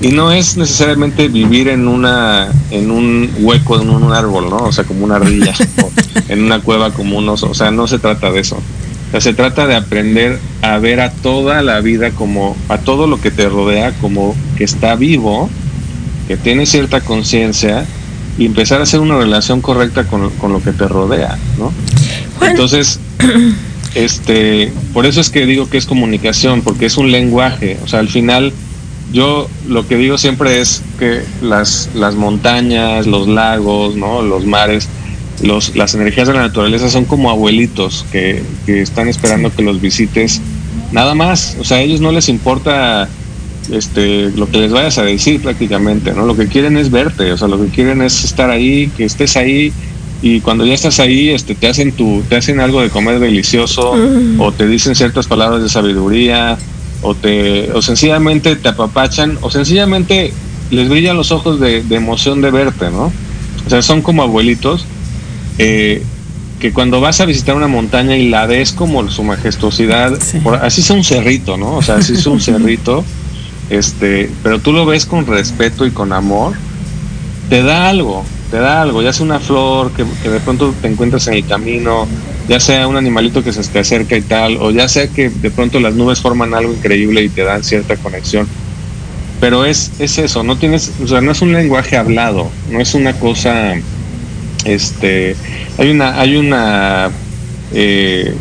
Y no es necesariamente vivir en una en un hueco en un árbol, ¿no? O sea, como una ardilla, o en una cueva como un oso. O sea, no se trata de eso. O sea, se trata de aprender a ver a toda la vida como, a todo lo que te rodea como que está vivo que tiene cierta conciencia y empezar a hacer una relación correcta con, con, lo que te rodea, ¿no? Entonces, este, por eso es que digo que es comunicación, porque es un lenguaje, o sea, al final yo lo que digo siempre es que las, las montañas, los lagos, ¿no? los mares, los, las energías de la naturaleza son como abuelitos que, que están esperando que los visites. Nada más, o sea, a ellos no les importa este, lo que les vayas a decir prácticamente, ¿no? Lo que quieren es verte, o sea, lo que quieren es estar ahí, que estés ahí y cuando ya estás ahí, este, te hacen tu, te hacen algo de comer delicioso o te dicen ciertas palabras de sabiduría o te, o sencillamente te apapachan o sencillamente les brillan los ojos de, emoción de verte, ¿no? O sea, son como abuelitos eh, que cuando vas a visitar una montaña y la ves como su majestuosidad, así es un cerrito, ¿no? O sea, así es un cerrito este, pero tú lo ves con respeto y con amor, te da algo, te da algo, ya sea una flor que, de pronto te encuentras en el camino, ya sea un animalito que se te acerca y tal, o ya sea que de pronto las nubes forman algo increíble y te dan cierta conexión. Pero es, es eso, no tienes, o sea, no es un lenguaje hablado, no es una cosa, este, hay una, hay una, eh,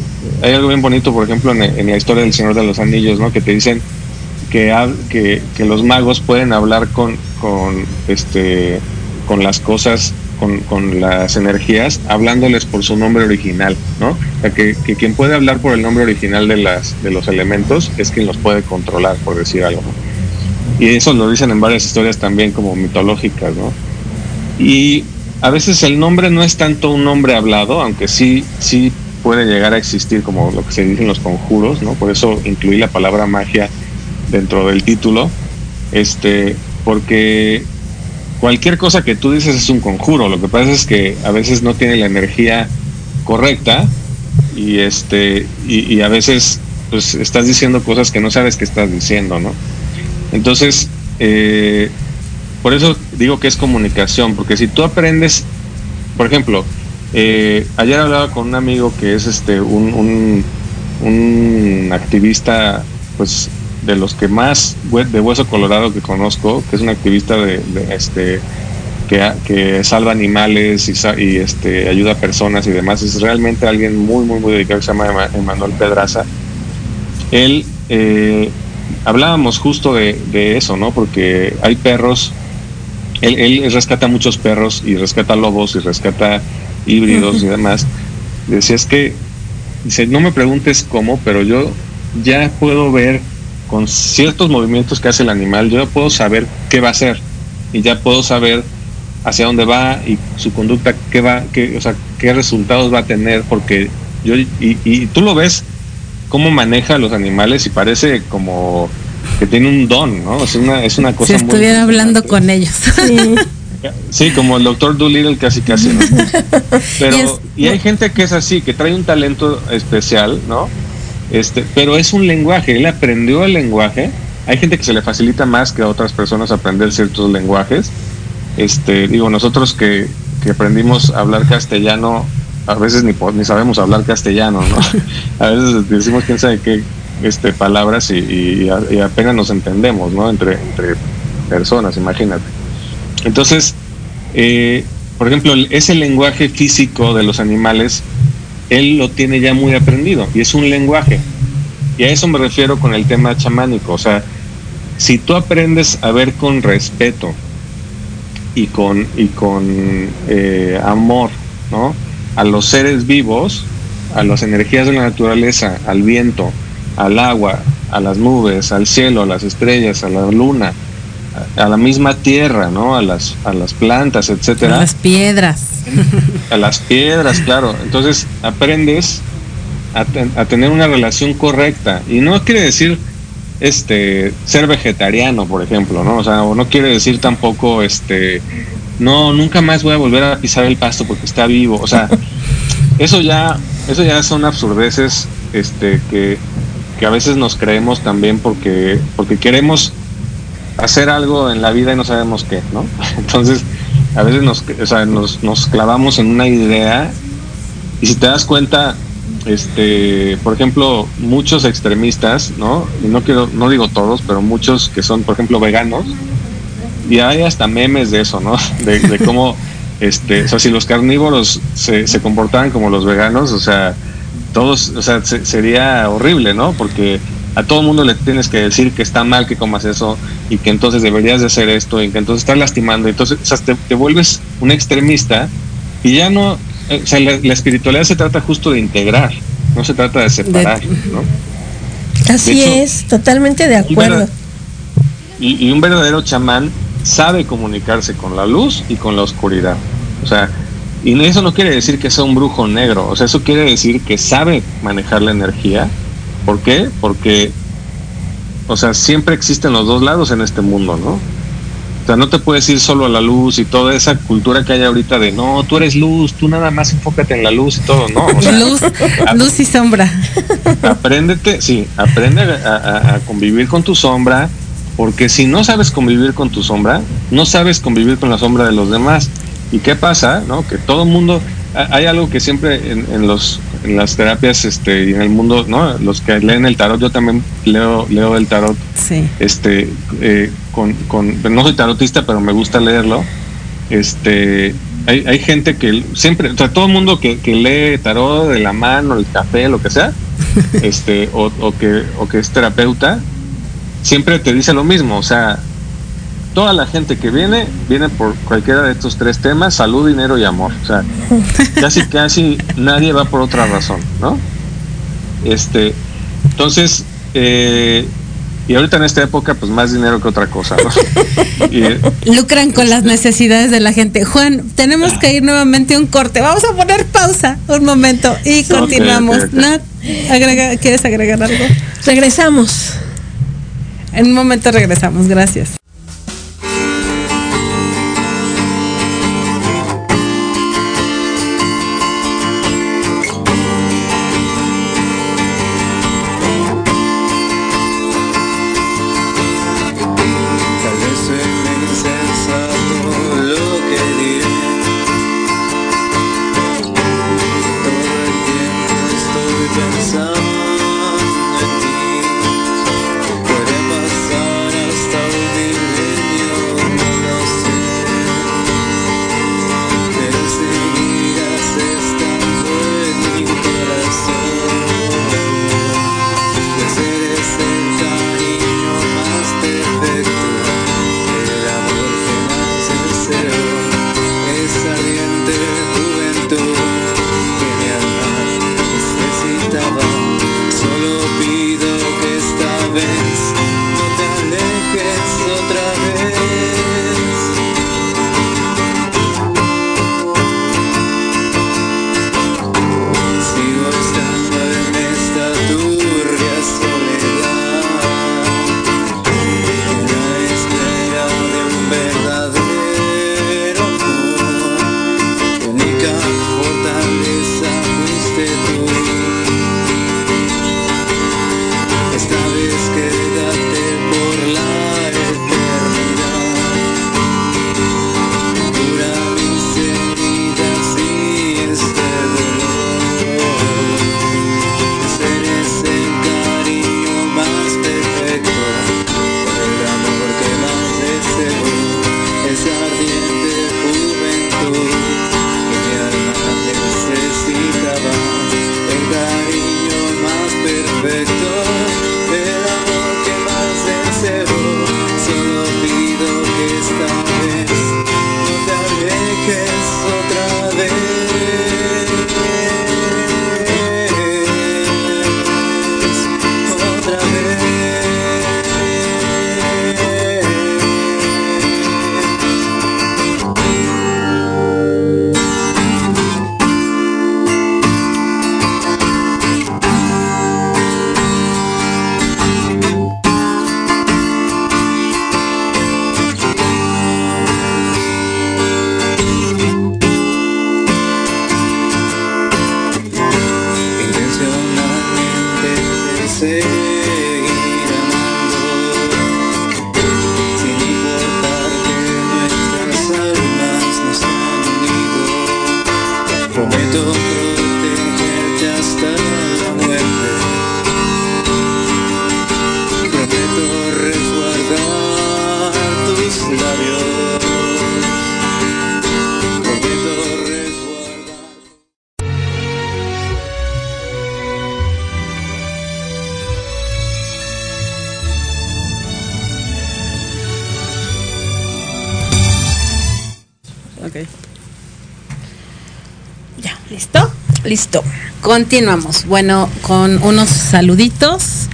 hay algo bien bonito, por ejemplo, en, la historia del Señor de los Anillos, ¿no? Que te dicen, que, que, los magos pueden hablar con, con, este, con las cosas, con, con, las energías, hablándoles por su nombre original, ¿no? O sea, que, que, quien puede hablar por el nombre original de, las, de los elementos es quien los puede controlar, por decir algo, Y eso lo dicen en varias historias también como mitológicas, ¿no? Y a veces el nombre no es tanto un nombre hablado, aunque sí, sí puede llegar a existir como lo que se dice en los conjuros, ¿no? Por eso incluí la palabra magia dentro del título, este, porque cualquier cosa que tú dices es un conjuro. Lo que pasa es que a veces no tiene la energía correcta y este y, a veces pues estás diciendo cosas que no sabes que estás diciendo, ¿no? Entonces, eh, por eso digo que es comunicación, porque si tú aprendes, por ejemplo, eh, ayer hablaba con un amigo que es este un, un, un activista pues de los que más de hueso colorado que conozco, que es un activista de, este que, que, salva animales y, y, este ayuda a personas y demás, es realmente alguien muy muy muy dedicado se llama Emanuel Pedraza. Él eh, hablábamos justo de, de, eso, ¿no? Porque hay perros, él, él, rescata muchos perros y rescata lobos y rescata híbridos y demás. Decía es que dice, no me preguntes cómo, pero yo ya puedo ver con ciertos movimientos que hace el animal, yo puedo saber qué va a hacer. y ya puedo saber hacia dónde va y su conducta qué va, qué, o sea, qué resultados va a tener, porque yo y, y tú lo ves cómo maneja a los animales y parece como que tiene un don, ¿no? Es una, es una cosa. Si estuviera hablando con ellos. Sí. como el doctor Doolittle casi casi, ¿no? Pero, y, hay gente que es así, que trae un talento especial, ¿no? Este, pero es un lenguaje, él aprendió el lenguaje. Hay gente que se le facilita más que a otras personas aprender ciertos lenguajes. Este, digo, nosotros que, que aprendimos a hablar castellano, a veces ni, ni sabemos hablar castellano, ¿no? A veces decimos quién sabe qué este, palabras y, apenas nos entendemos, ¿no? Entre, entre personas, imagínate. Entonces, eh, por ejemplo, ese lenguaje físico de los animales, él lo tiene ya muy aprendido y es un lenguaje. Y a eso me refiero con el tema chamánico. O sea, si tú aprendes a ver con respeto y con, y con eh, amor, ¿no? A los seres vivos, a las energías de la naturaleza, al viento, al agua, a las nubes, al cielo, a las estrellas, a la luna, a, la misma tierra, ¿no? A las, a las plantas, etcétera. A las piedras. A las piedras, claro. Entonces aprendes a, a, tener una relación correcta. Y no quiere decir este ser vegetariano, por ejemplo, ¿no? O sea, no quiere decir tampoco este no, nunca más voy a volver a pisar el pasto porque está vivo. O sea, eso ya, eso ya son absurdeces este que que a veces nos creemos también porque, porque queremos hacer algo en la vida y no sabemos qué, ¿no? Entonces, a veces nos, o sea, nos, nos clavamos en una idea y si te das cuenta, este, por ejemplo, muchos extremistas, ¿no? Y no quiero, no digo todos, pero muchos que son, por ejemplo, veganos, y hay hasta memes de eso, ¿no? De, de cómo, este, o sea, si los carnívoros se, se comportaban como los veganos, o sea, todos, o sea, sería horrible, ¿no? Porque a todo el mundo le tienes que decir que está mal que comas eso y que entonces deberías de hacer esto y que entonces estás lastimando. Entonces, o sea, te, vuelves un extremista y ya no, eh, o sea, la, espiritualidad se trata justo de integrar, no se trata de separar, ¿no? Así es, totalmente de acuerdo. y, y un verdadero chamán sabe comunicarse con la luz y con la oscuridad. O sea, y eso no quiere decir que sea un brujo negro, o sea, eso quiere decir que sabe manejar la energía. ¿Por qué? Porque, o sea, siempre existen los dos lados en este mundo, ¿no? O sea, no te puedes ir solo a la luz y toda esa cultura que hay ahorita de no, tú eres luz, tú nada más enfócate en la luz y todo, ¿no? luz, luz y sombra. Apréndete, sí, aprende a, a convivir con tu sombra, porque si no sabes convivir con tu sombra, no sabes convivir con la sombra de los demás. ¿Y qué pasa? ¿no? Que todo el mundo, hay algo que siempre en, los, en las terapias este, y en el mundo, ¿no? los que leen el tarot, yo también leo, leo el tarot, sí. este, eh, con, con, no soy tarotista, pero me gusta leerlo. Este, hay, hay gente que siempre, o sea, todo el mundo que, que lee tarot de la mano, el café, lo que sea, este, o, o, que, o que es terapeuta, siempre te dice lo mismo, o sea, toda la gente que viene, viene por cualquiera de estos tres temas, salud, dinero y amor. O sea, casi, casi nadie va por otra razón, ¿no? Este, entonces, eh, y ahorita en esta época, pues más dinero que otra cosa, ¿no? Lucran con las necesidades de la gente. Juan, tenemos que ir nuevamente a un corte. Vamos a poner pausa un momento y continuamos. ¿Quieres agregar algo? Regresamos. En un momento regresamos. Gracias. Continuamos. Bueno, con unos saluditos.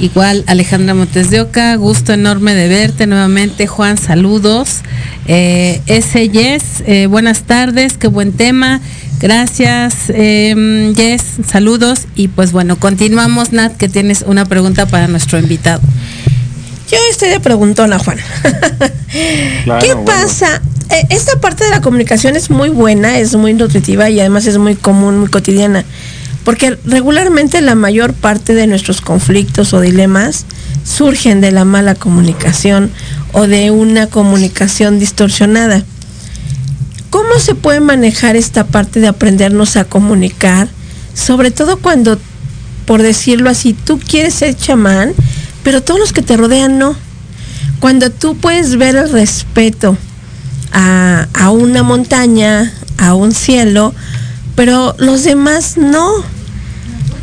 Igual Alejandra Montes de Oca, gusto enorme de verte nuevamente. Juan, saludos. Eh, S. Yes, eh, buenas tardes, qué buen tema. Gracias, eh, Yes, saludos. Y pues bueno, continuamos, Nat, que tienes una pregunta para nuestro invitado. Yo estoy de preguntona, Juan. ¿Qué pasa? Eh, esta parte de la comunicación es muy buena, es muy nutritiva y además es muy común, muy cotidiana. Porque regularmente la mayor parte de nuestros conflictos o dilemas surgen de la mala comunicación o de una comunicación distorsionada. ¿Cómo se puede manejar esta parte de aprendernos a comunicar? Sobre todo cuando, por decirlo así, tú quieres ser chamán, pero todos los que te rodean no. Cuando tú puedes ver el respeto, a, una montaña, a un cielo, pero los demás no.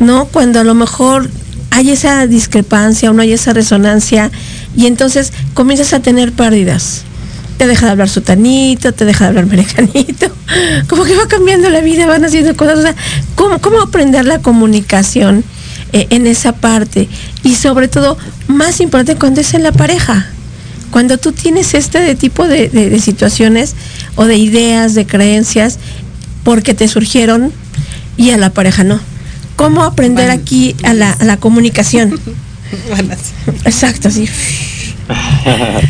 ¿No? Cuando a lo mejor hay esa discrepancia o no hay esa resonancia y entonces comienzas a tener pérdidas. Te deja de hablar sutanito, te deja de hablar merecanito. Como que va cambiando la vida, van haciendo cosas. ¿cómo, ¿cómo, aprender la comunicación eh, en esa parte? Y sobre todo, más importante cuando es en la pareja. Cuando tú tienes este tipo de, situaciones o de ideas, de creencias, porque te surgieron y a la pareja no. ¿Cómo aprender aquí a la, comunicación? Exacto, sí.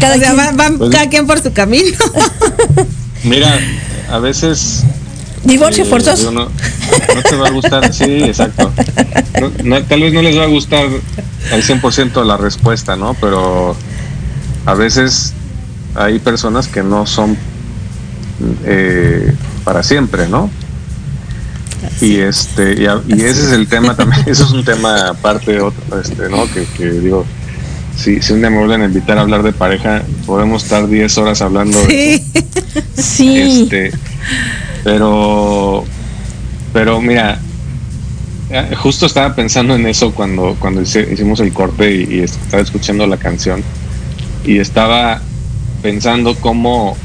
Cada, quien, pues cada quien por su camino. Mira, a veces Divorcio eh, forzoso. No, te va a gustar, sí, exacto. tal vez no les va a gustar al 100% la respuesta, ¿no? Pero a veces hay personas que no son eh, para siempre, ¿no? Y este y, ese es el tema también eso es un tema aparte otro este no que, digo si, si un día me vuelven a invitar a hablar de pareja podemos estar 10 horas hablando sí. de sí. Este pero pero mira eh, justo estaba pensando en eso cuando cuando hicimos el corte y estaba escuchando la canción y estaba pensando cómo,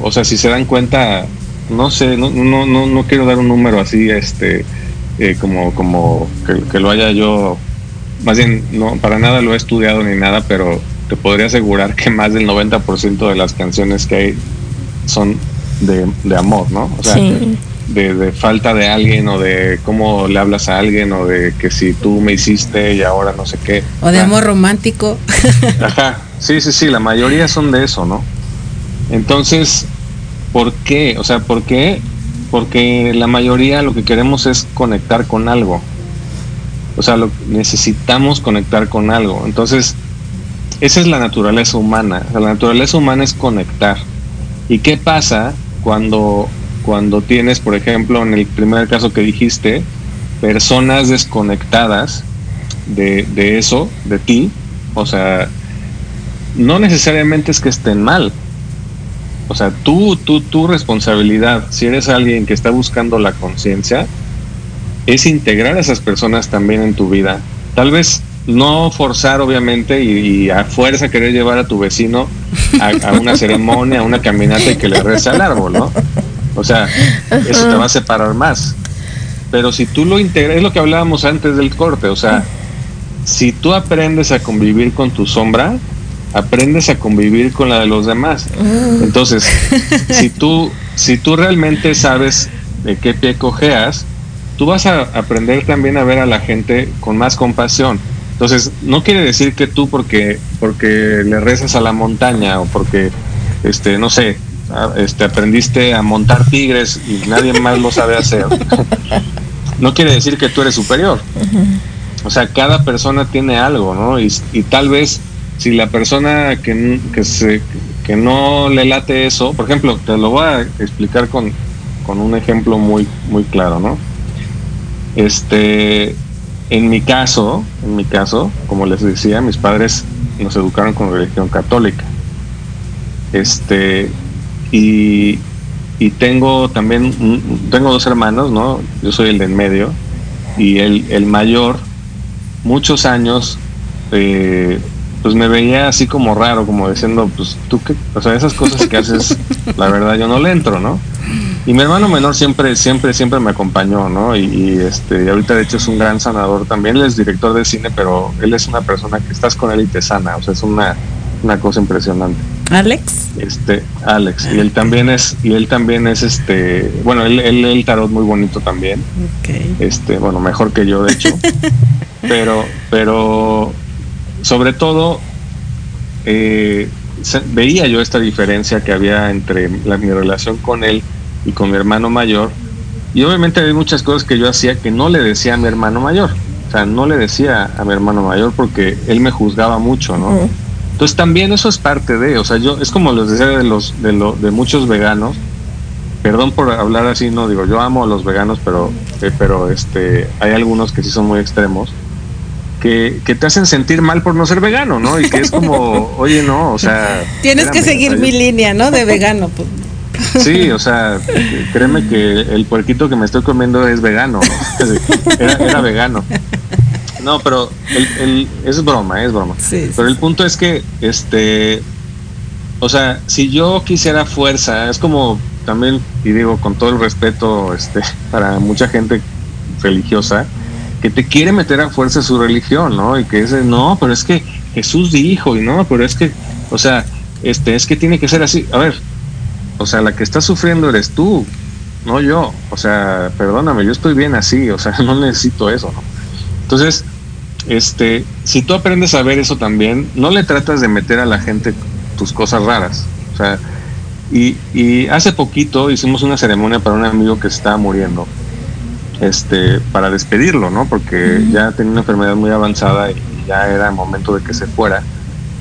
o sea, si se dan cuenta, no sé, no, no, no, no quiero dar un número así, este, eh, como, como que, lo haya yo, más bien, no, para nada lo he estudiado ni nada, pero te podría asegurar que más del 90% de las canciones que hay son de, de amor, ¿no? O sea, de, de, falta de alguien o de cómo le hablas a alguien o de que si tú me hiciste y ahora no sé qué. O de amor romántico. Ajá, sí, sí, sí, la mayoría son de eso, ¿no? Entonces, ¿por qué? O sea, ¿por qué? Porque la mayoría lo que queremos es conectar con algo. O sea, lo, necesitamos conectar con algo. Entonces, esa es la naturaleza humana. la naturaleza humana es conectar. ¿Y qué pasa cuando cuando tienes, por ejemplo, en el primer caso que dijiste, personas desconectadas de, de eso, de ti, o sea, no necesariamente es que estén mal. O sea, tú, tú, tu responsabilidad, si eres alguien que está buscando la conciencia, es integrar a esas personas también en tu vida tal vez no forzar obviamente y, a fuerza querer llevar a tu vecino a, una ceremonia, a una caminata y que le reza al árbol, ¿no? O sea, eso te va a separar más. Pero si tú lo integras, es lo que hablábamos antes del corte, o sea, si tú aprendes a convivir con tu sombra, aprendes a convivir con la de los demás. Mm. Entonces, si tú, si tú realmente sabes de qué pie cojeas, tú vas a aprender también a ver a la gente con más compasión. Entonces, no quiere decir que tú porque porque le rezas a la montaña o porque este no sé, este aprendiste a montar tigres y nadie más lo sabe hacer. no quiere decir que tú eres superior. O sea, cada persona tiene algo, ¿no? Y, tal vez si la persona que, que, se, que no le late eso, por ejemplo, te lo voy a explicar con, con un ejemplo muy, muy claro, ¿no? Este, en mi caso, en mi caso, como les decía, mis padres nos educaron con religión católica. Este, y, y tengo también, tengo dos hermanos, ¿no? Yo soy el de en medio, y el, el mayor, muchos años, eh, pues me veía así como raro, como diciendo, pues tú qué, o sea, esas cosas que haces, la verdad yo no le entro, ¿no? Y mi hermano menor siempre, siempre, siempre me acompañó, ¿no? Y, este, ahorita de hecho es un gran sanador también. Él es director de cine, pero él es una persona que estás con él y te sana. O sea, es una, una cosa impresionante. Alex. Este, Alex. Y él también es, y él también es este, bueno, él, él el tarot muy bonito también. Okay. Este, bueno, mejor que yo de hecho. pero, pero sobre todo, eh, veía yo esta diferencia que había entre la, mi relación con él y con mi hermano mayor. Y obviamente hay muchas cosas que yo hacía que no le decía a mi hermano mayor. O sea, no le decía a mi hermano mayor porque él me juzgaba mucho, ¿no? Entonces también eso es parte de, o sea, yo es como les decía de los de, lo, de muchos veganos. Perdón por hablar así, no digo, yo amo a los veganos, pero eh, pero este hay algunos que sí son muy extremos. Que, que, te hacen sentir mal por no ser vegano, ¿no? Y que es como, oye, no, o sea... Tienes que seguir mi línea, ¿no? De vegano. Pues. Sí, o sea, créeme que el puerquito que me estoy comiendo es vegano. Era, vegano. No, pero el, es broma, es broma. pero el punto es que, este, o sea, si yo quisiera fuerza, es como también, y digo con todo el respeto, este, para mucha gente religiosa, que te quiere meter a fuerza su religión, ¿no? Y que es, no, pero es que Jesús dijo, y no, pero es que, o sea, este, es que tiene que ser así. A ver, o sea, la que está sufriendo eres tú, no yo. O sea, perdóname, yo estoy bien así, o sea, no necesito eso, ¿no? Entonces, este, si tú aprendes a ver eso también, no le tratas de meter a la gente tus cosas raras. O sea, y, y hace poquito hicimos una ceremonia para un amigo que estaba muriendo, este, para despedirlo, ¿no? Porque ya tenía una enfermedad muy avanzada y ya era el momento de que se fuera.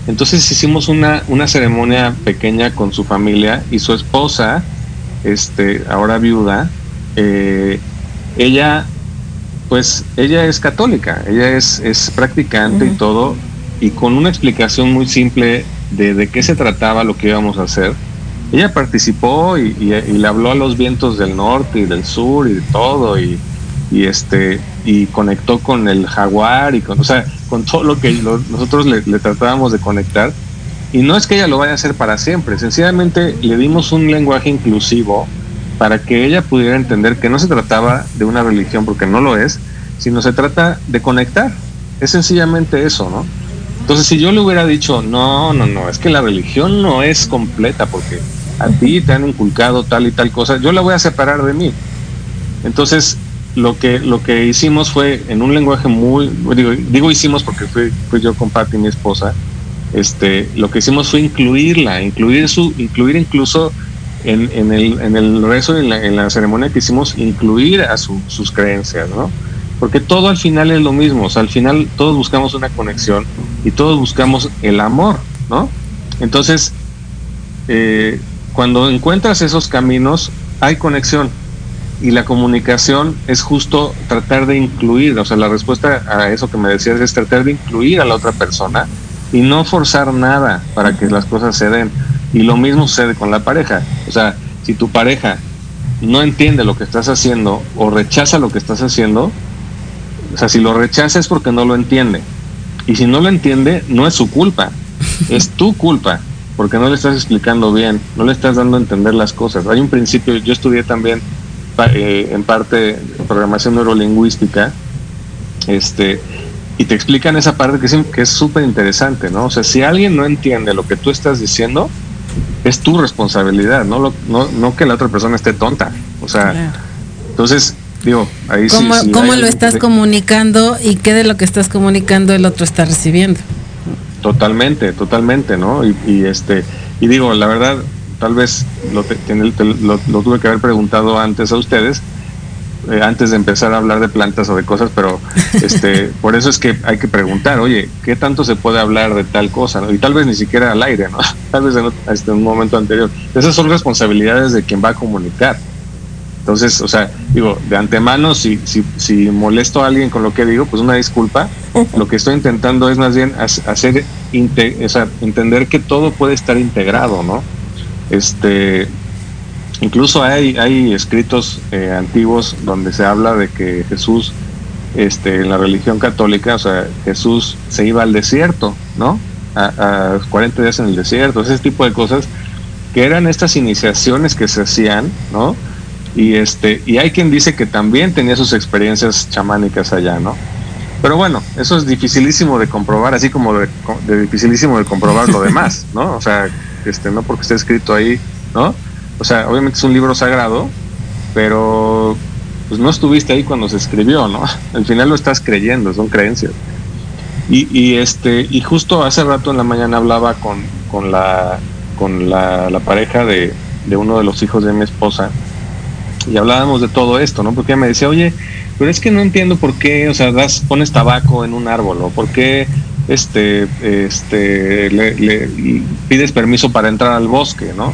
Entonces hicimos una, una ceremonia pequeña con su familia y su esposa, este, ahora viuda, eh, ella, pues ella es católica, ella es, es practicante y todo, y con una explicación muy simple de, de qué se trataba lo que íbamos a hacer. Ella participó y, le habló a los vientos del norte y del sur y de todo, y, este y conectó con el jaguar y con, o sea, con todo lo que nosotros le, tratábamos de conectar. Y no es que ella lo vaya a hacer para siempre, sencillamente le dimos un lenguaje inclusivo para que ella pudiera entender que no se trataba de una religión, porque no lo es, sino se trata de conectar. Es sencillamente eso, ¿no? Entonces, si yo le hubiera dicho, no, no, no, es que la religión no es completa, porque a ti te han inculcado tal y tal cosa, yo la voy a separar de mí. Entonces, lo que lo que hicimos fue en un lenguaje muy digo, digo hicimos porque fui, fui yo con Patti mi esposa este lo que hicimos fue incluirla incluir su incluir incluso en, en el en el rezo en la, ceremonia que hicimos incluir a sus creencias no porque todo al final es lo mismo o sea al final todos buscamos una conexión y todos buscamos el amor no entonces eh, cuando encuentras esos caminos hay conexión y la comunicación es justo tratar de incluir, o sea, la respuesta a eso que me decías es tratar de incluir a la otra persona y no forzar nada para que las cosas se den. Y lo mismo sucede con la pareja. O sea, si tu pareja no entiende lo que estás haciendo o rechaza lo que estás haciendo, o sea, si lo rechaza es porque no lo entiende. Y si no lo entiende, no es su culpa, es tu culpa, porque no le estás explicando bien, no le estás dando a entender las cosas. Hay un principio, yo estudié también eh, en parte programación neurolingüística, este, y te explican esa parte que es súper interesante, ¿no? O sea, si alguien no entiende lo que tú estás diciendo, es tu responsabilidad, no, lo, no, no que la otra persona esté tonta. O sea, entonces, digo, ahí ¿Cómo, sí. ¿Cómo lo estás comunicando y qué de lo que estás comunicando el otro está recibiendo? Totalmente, totalmente, ¿no? Y, y este, y digo, la verdad, tal vez lo, lo, lo tuve que haber preguntado antes a ustedes, eh, antes de empezar a hablar de plantas o de cosas, pero este, por eso es que hay que preguntar, oye, ¿qué tanto se puede hablar de tal cosa? Y tal vez ni siquiera al aire, ¿no? Tal vez en este, un momento anterior. Esas son responsabilidades de quien va a comunicar. Entonces, o sea, digo, de antemano, si, si, si molesto a alguien con lo que digo, pues una disculpa. Lo que estoy intentando es más bien hacer, o sea, entender que todo puede estar integrado, ¿no? Este, Incluso hay, hay escritos eh, antiguos donde se habla de que Jesús, este, en la religión católica, o sea, Jesús se iba al desierto, ¿no? A, a 40 días en el desierto, ese tipo de cosas que eran estas iniciaciones que se hacían, ¿no? Y este, y hay quien dice que también tenía sus experiencias chamánicas allá, ¿no? Pero bueno, eso es dificilísimo de comprobar, así como de, de dificilísimo de comprobar lo demás, ¿no? O sea, este, no porque esté escrito ahí, ¿no? o sea, obviamente es un libro sagrado, pero pues no estuviste ahí cuando se escribió, ¿no? Al final lo estás creyendo, son creencias. Y, y este, y justo hace rato en la mañana hablaba con, con la con la, la pareja de, de, uno de los hijos de mi esposa y hablábamos de todo esto, ¿no? Porque ella me decía, oye, pero es que no entiendo por qué, o sea, das, pones tabaco en un árbol, ¿no? ¿Por qué este, este, le, le pides permiso para entrar al bosque, ¿no?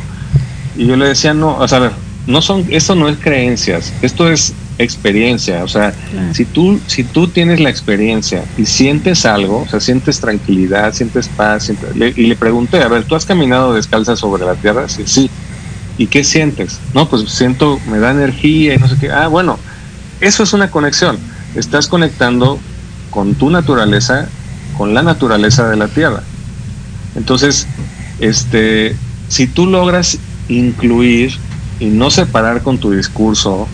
Y yo le decía, no, o sea, a ver, no son, esto no es creencias, esto es experiencia. O sea, claro. si tú, si tú tienes la experiencia y sientes algo, o sea, sientes tranquilidad, sientes paz, sientes, le, y le pregunté, a ver, ¿tú has caminado descalza sobre la tierra? Sí, sí. ¿Y qué sientes? No, pues siento, me da energía y no sé qué. Ah, bueno, eso es una conexión. Estás conectando con tu naturaleza, con la naturaleza de la tierra. Entonces, este, si tú logras incluir y no separar con tu discurso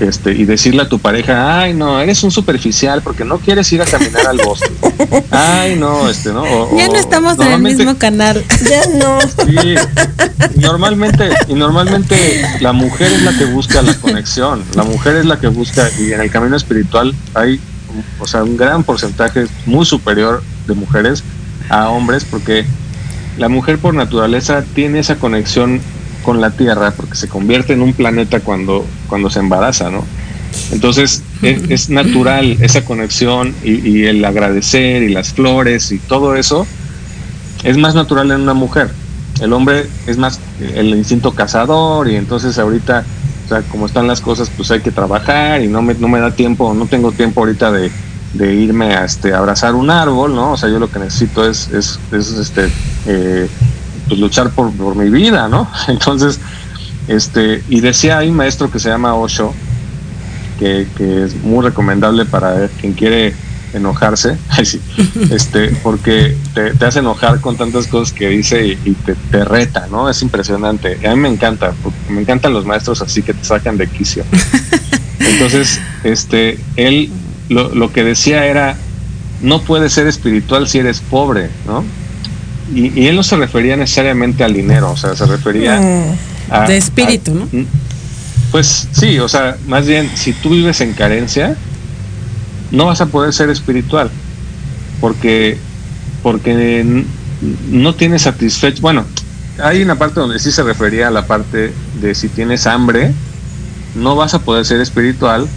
este, y decirle a tu pareja, ay no, eres un superficial porque no quieres ir a caminar al bosque. Ay no, este, ¿no? O, ya no estamos en el mismo canal. Ya no. Sí, normalmente, y normalmente la mujer es la que busca la conexión, la mujer es la que busca, y en el camino espiritual hay, o sea, un gran porcentaje muy superior de mujeres a hombres porque la mujer por naturaleza tiene esa conexión con la Tierra porque se convierte en un planeta cuando, cuando se embaraza, ¿no? Entonces es, es natural esa conexión y, y, el agradecer y las flores y todo eso es más natural en una mujer. El hombre es más el instinto cazador y entonces ahorita, o sea, como están las cosas, pues hay que trabajar y no me, no me da tiempo, no tengo tiempo ahorita de, de irme a este, abrazar un árbol, ¿no? O sea, yo lo que necesito es, es, es este, eh, pues luchar por, por, mi vida, ¿no? Entonces, este, y decía hay un maestro que se llama Osho, que, que es muy recomendable para quien quiere enojarse, sí, este, porque te, te, hace enojar con tantas cosas que dice y, y te, te, reta, ¿no? Es impresionante. Y a mí me encanta, me encantan los maestros así que te sacan de quicio. Entonces, este, él lo, lo, que decía era, no puedes ser espiritual si eres pobre, ¿no? Y, y, él no se refería necesariamente al dinero, o sea, se refería mm, a... De espíritu, a, ¿no? Pues sí, o sea, más bien, si tú vives en carencia, no vas a poder ser espiritual, porque, porque no tienes satisfecho, bueno, hay una parte donde sí se refería a la parte de si tienes hambre, no vas a poder ser espiritual,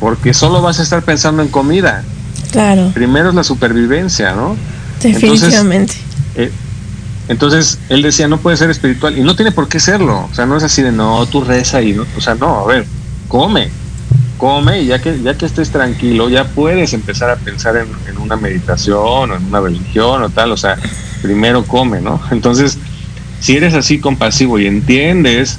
porque solo vas a estar pensando en comida. Claro. Primero es la supervivencia, ¿no? Definitivamente. Entonces, eh, entonces él decía, no puede ser espiritual, y no tiene por qué serlo. O sea, no es así de, no, tú reza y no, o sea, no, a ver, come, come y ya que, ya que estés tranquilo, ya puedes empezar a pensar en, en una meditación o en una religión o tal, o sea, primero come, ¿no? Entonces, si eres así compasivo y entiendes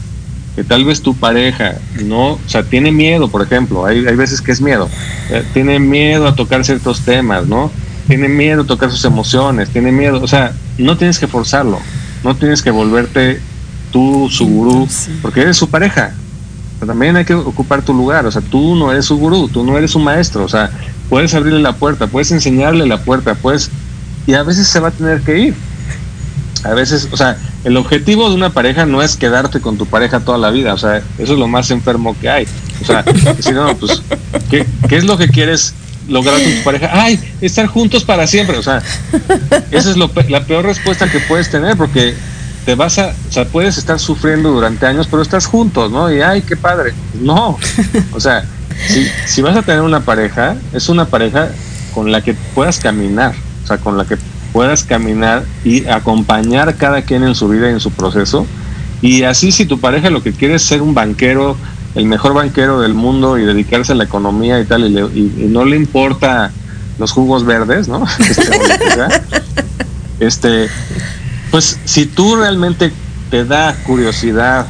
que tal vez tu pareja no, o sea, tiene miedo, por ejemplo, hay, hay veces que es miedo, eh, tiene miedo a tocar ciertos temas, ¿no? Tiene miedo tocar sus emociones, tiene miedo, o sea, no tienes que forzarlo, no tienes que volverte tú su gurú, porque eres su pareja. también hay que ocupar tu lugar, o sea, tú no eres su gurú, tú no eres su maestro, o sea, puedes abrirle la puerta, puedes enseñarle la puerta, puedes, y a veces se va a tener que ir. A veces, o sea, el objetivo de una pareja no es quedarte con tu pareja toda la vida, o sea, eso es lo más enfermo que hay. O sea, si no, pues, ¿qué, es lo que quieres lograr con tu pareja? Ay, estar juntos para siempre, o sea, esa es la peor respuesta que puedes tener, porque te vas a, o sea, puedes estar sufriendo durante años, pero estás juntos, ¿no? Y ay, qué padre. No, o sea, si, si vas a tener una pareja, es una pareja con la que puedas caminar, o sea, con la que puedas caminar y acompañar cada quien en su vida y en su proceso. Y así si tu pareja lo que quiere es ser un banquero, el mejor banquero del mundo y dedicarse a la economía y tal, y, no le importa los jugos verdes, ¿no? Este, este, pues si tú realmente te da curiosidad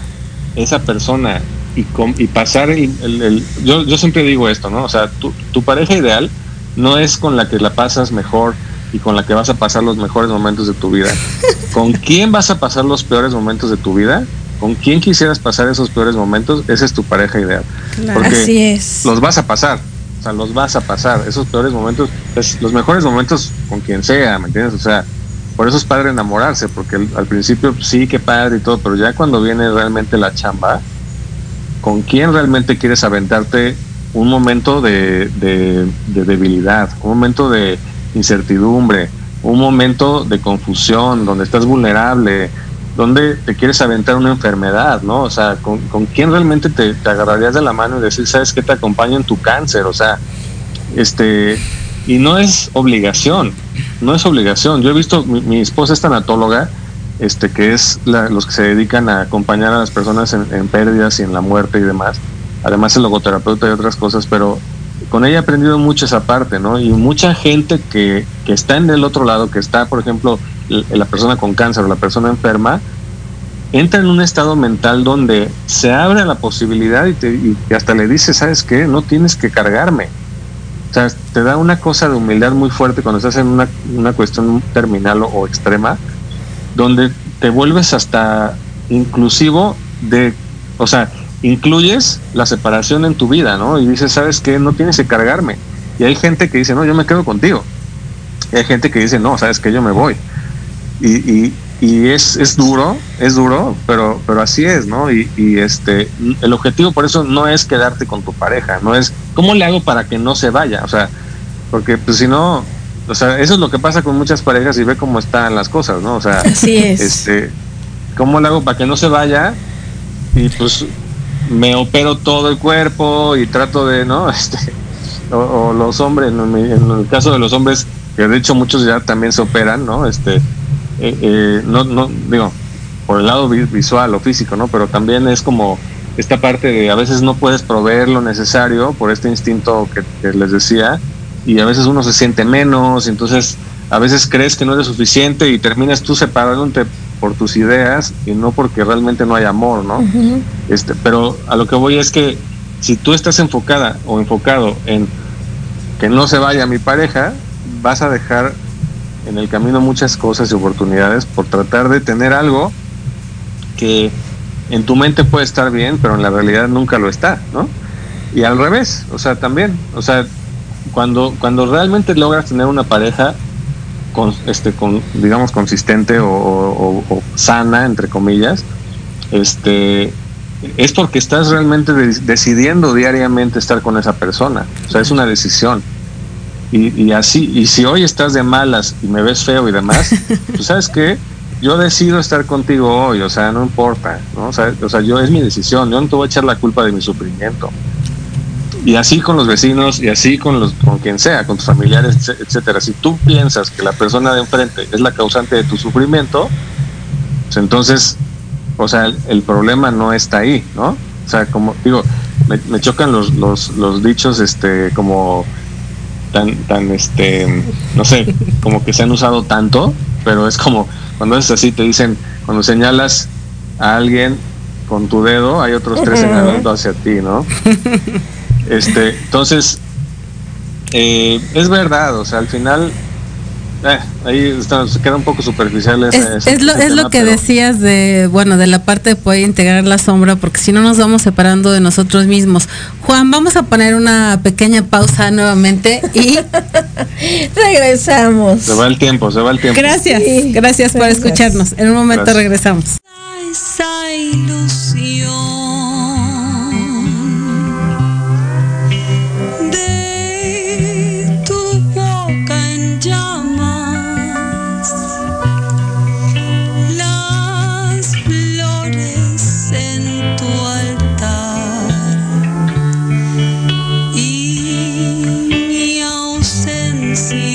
esa persona y, y pasar el, yo, yo siempre digo esto, ¿no? O sea, tu, tu pareja ideal no es con la que la pasas mejor, y con la que vas a pasar los mejores momentos de tu vida. ¿Con quién vas a pasar los peores momentos de tu vida? ¿Con quién quisieras pasar esos peores momentos? Esa es tu pareja ideal. Porque Así es. los vas a pasar. O sea, los vas a pasar. Esos peores momentos, pues, los mejores momentos con quien sea, ¿me entiendes? O sea, por eso es padre enamorarse, porque al principio sí, que padre y todo, pero ya cuando viene realmente la chamba, ¿con quién realmente quieres aventarte un momento de, de debilidad, un momento de, incertidumbre, un momento de confusión, donde estás vulnerable, donde te quieres aventar una enfermedad, ¿no? O sea, ¿con, quién realmente te, agarrarías de la mano y decir, sabes que te acompaña en tu cáncer? O sea, este, y no es obligación, no es obligación. Yo he visto, mi, esposa es tanatóloga, este, que es los que se dedican a acompañar a las personas en, en pérdidas y en la muerte y demás. Además, el logoterapeuta y otras cosas, pero con ella he aprendido mucho esa parte, ¿no? Y mucha gente que, que está en el otro lado, que está, por ejemplo, la persona con cáncer o la persona enferma, entra en un estado mental donde se abre la posibilidad y, te, y hasta le dice, ¿sabes qué? No tienes que cargarme. O sea, te da una cosa de humildad muy fuerte cuando estás en una, una cuestión terminal o extrema, donde te vuelves hasta inclusivo de, o sea, incluyes la separación en tu vida, ¿no? Y dices, ¿sabes qué? No tienes que cargarme. Y hay gente que dice, no, yo me quedo contigo. Y hay gente que dice, no, ¿sabes qué? Yo me voy. Y, y, y es, es duro, es duro, pero, pero así es, ¿no? Y, y, este, el objetivo por eso no es quedarte con tu pareja, no es, ¿cómo le hago para que no se vaya? O sea, porque pues si no, o sea, eso es lo que pasa con muchas parejas y ve cómo están las cosas, ¿no? O sea, así es. este, ¿cómo le hago para que no se vaya? Y pues me opero todo el cuerpo y trato de, ¿no? Este, o, los hombres, en, el caso de los hombres, que de hecho muchos ya también se operan, ¿no? Este, eh, eh, no, no, digo, por el lado visual o físico, ¿no? Pero también es como esta parte de a veces no puedes proveer lo necesario por este instinto que, les decía y a veces uno se siente menos, entonces a veces crees que no eres suficiente y terminas tú separándote por tus ideas y no porque realmente no hay amor, ¿no? este, pero a lo que voy es que si tú estás enfocada o enfocado en que no se vaya mi pareja, vas a dejar en el camino muchas cosas y oportunidades por tratar de tener algo que en tu mente puede estar bien, pero en la realidad nunca lo está, ¿no? Y al revés, o sea, también, o sea, cuando, cuando realmente logras tener una pareja, con, este, con, digamos, consistente o, sana, entre comillas, este, es porque estás realmente decidiendo diariamente estar con esa persona. O sea, es una decisión. Y, así, y si hoy estás de malas y me ves feo y demás, pues sabes qué, yo decido estar contigo hoy, o sea, no importa, ¿no? O sea, o sea, yo es mi decisión, yo no te voy a echar la culpa de mi sufrimiento y así con los vecinos y así con los con quien sea, con tus familiares, etcétera. Si tú piensas que la persona de enfrente es la causante de tu sufrimiento, pues entonces, o sea, el, problema no está ahí, ¿no? O sea, como digo, me, chocan los, los, los dichos, este, como tan, tan, este, no sé, como que se han usado tanto, pero es como cuando es así, te dicen, cuando señalas a alguien con tu dedo, hay otros tres señalando hacia ti, ¿no? Este, entonces, eh, es verdad, o sea, al final eh, ahí se queda un poco superficial es, lo, es lo que decías de bueno de la parte de poder integrar la sombra porque si no nos vamos separando de nosotros mismos. Juan vamos a poner una pequeña pausa nuevamente y regresamos. Se va el tiempo se va el tiempo. Gracias gracias por escucharnos. En un momento regresamos see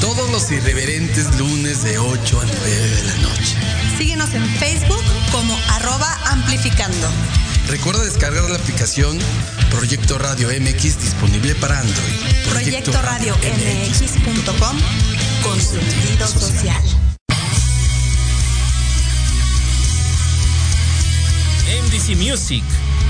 Todos los irreverentes lunes de 8 a 9 de la noche. Síguenos en Facebook como arroba amplificando. Recuerda descargar la aplicación Proyecto Radio MX disponible para Android. Proyecto, Radio MX.com con sentido social. MDC Music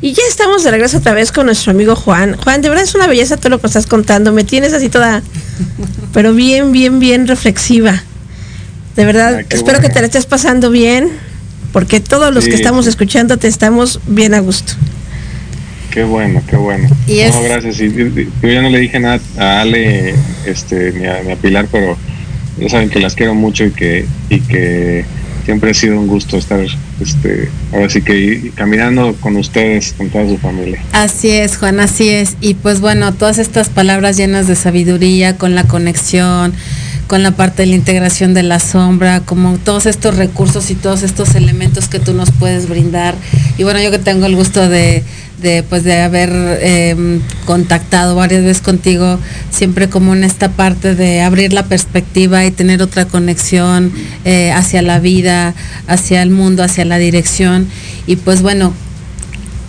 Y ya estamos de regreso otra vez con nuestro amigo Juan. Juan, de verdad es una belleza todo lo que estás contando. Me tienes así toda, pero bien, bien, bien reflexiva. De verdad, espero que te la estés pasando bien, porque todos los que estamos escuchando te estamos bien a gusto. Qué bueno, qué bueno. Y no, gracias. Y, yo ya no le dije nada a Ale este, ni, a, ni a Pilar, pero ya saben que las quiero mucho y que, y que siempre ha sido un gusto estar, este, ahora sí que caminando con ustedes, con toda su familia. Así es, Juan, así es. Y pues bueno, todas estas palabras llenas de sabiduría, con la conexión, con la parte de la integración de la sombra, como todos estos recursos y todos estos elementos que tú nos puedes brindar. Y bueno, yo que tengo el gusto de, de, pues, de haber em, contactado varias veces contigo, siempre como en esta parte de abrir la perspectiva y tener otra conexión eh, hacia la vida, hacia el mundo, hacia la dirección. Y pues bueno,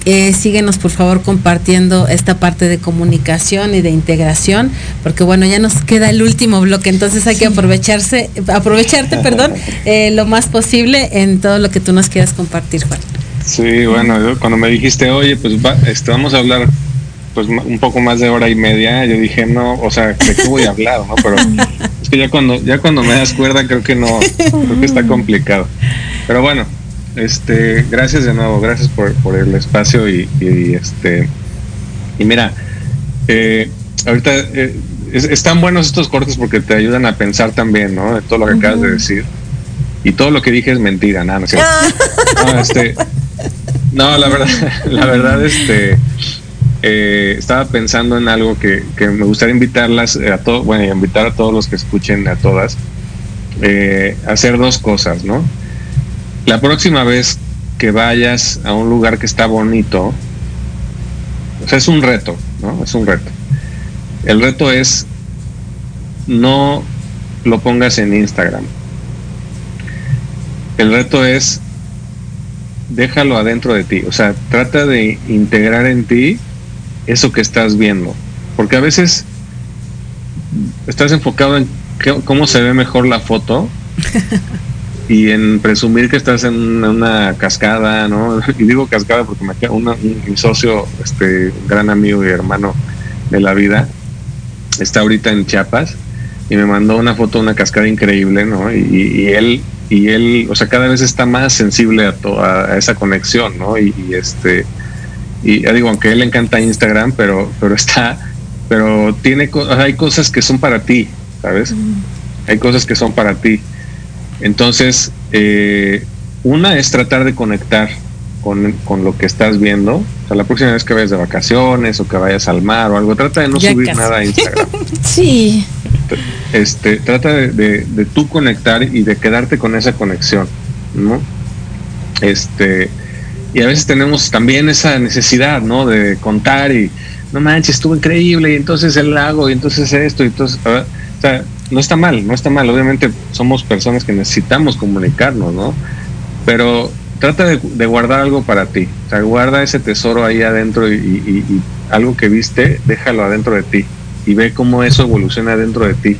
eh, síguenos por favor compartiendo esta parte de comunicación y de integración, porque bueno, ya nos queda el último bloque, entonces hay que aprovecharse, aprovecharte, perdón, eh, lo más posible en todo lo que tú nos quieras compartir, Juan. Sí, bueno, cuando me dijiste, oye, pues este, vamos a hablar pues un poco más de hora y media, yo dije, no, o sea, ¿de qué voy a hablar? ¿no? Pero es que ya cuando, ya cuando me das cuerda creo que no, creo que está complicado. Pero bueno, este, gracias de nuevo, gracias por, por el espacio y, este, y mira, eh, ahorita eh, están buenos estos cortes porque te ayudan a pensar también, ¿no? De todo lo que acabas de decir. Y todo lo que dije es mentira, nada, no, no, este, no, la verdad, la verdad, este, eh, estaba pensando en algo que, me gustaría invitarlas a todos, bueno, invitar a todos los que escuchen, a todas, eh, hacer dos cosas, ¿no? La próxima vez que vayas a un lugar que está bonito, o sea, es un reto, ¿no? Es un reto. El reto es no lo pongas en Instagram. El reto es déjalo adentro de ti. O sea, trata de integrar en ti eso que estás viendo. Porque a veces estás enfocado en cómo se ve mejor la foto y en presumir que estás en una, cascada, ¿no? Y digo cascada porque me queda un, mi socio, este gran amigo y hermano de la vida, está ahorita en Chiapas y me mandó una foto de una cascada increíble, ¿no? y él y él, o sea, cada vez está más sensible a, a esa conexión, ¿no? Y, este, y ya digo, aunque él le encanta Instagram, pero, pero está, pero tiene, hay cosas que son para ti, ¿sabes? Hay cosas que son para ti. Entonces, eh, una es tratar de conectar con, con, lo que estás viendo. O sea, la próxima vez que vayas de vacaciones o que vayas al mar o algo, trata de no subir nada a Instagram. sí este, trata de, de, tú conectar y de quedarte con esa conexión, ¿no? Este, y a veces tenemos también esa necesidad, ¿no? De contar y, no manches, estuvo increíble, y entonces el lago, y entonces esto, y entonces, sea, no está mal, no está mal, obviamente somos personas que necesitamos comunicarnos, ¿no? Pero trata de, guardar algo para ti, o guarda ese tesoro ahí adentro y algo que viste, déjalo adentro de ti y ve cómo eso evoluciona dentro de ti.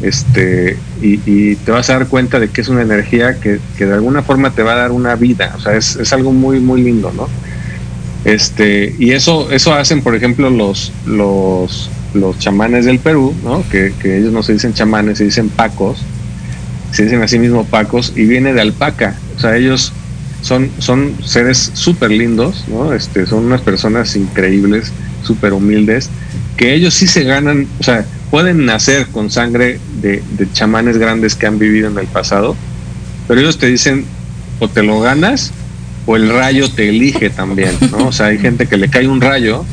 Este, y, te vas a dar cuenta de que es una energía que, de alguna forma te va a dar una vida, o sea, es, algo muy, muy lindo, ¿no? Este, y eso, eso hacen, por ejemplo, los, los, los chamanes del Perú, ¿no? Que, ellos no se dicen chamanes, se dicen pacos, se dicen así mismo pacos, y viene de alpaca, o sea, ellos son, son seres súper lindos, ¿no? Este, son unas personas increíbles, súper humildes, que ellos sí se ganan, o sea, pueden nacer con sangre de, de chamanes grandes que han vivido en el pasado, pero ellos te dicen, o te lo ganas, o el rayo te elige también, ¿no? O sea, hay gente que le cae un rayo,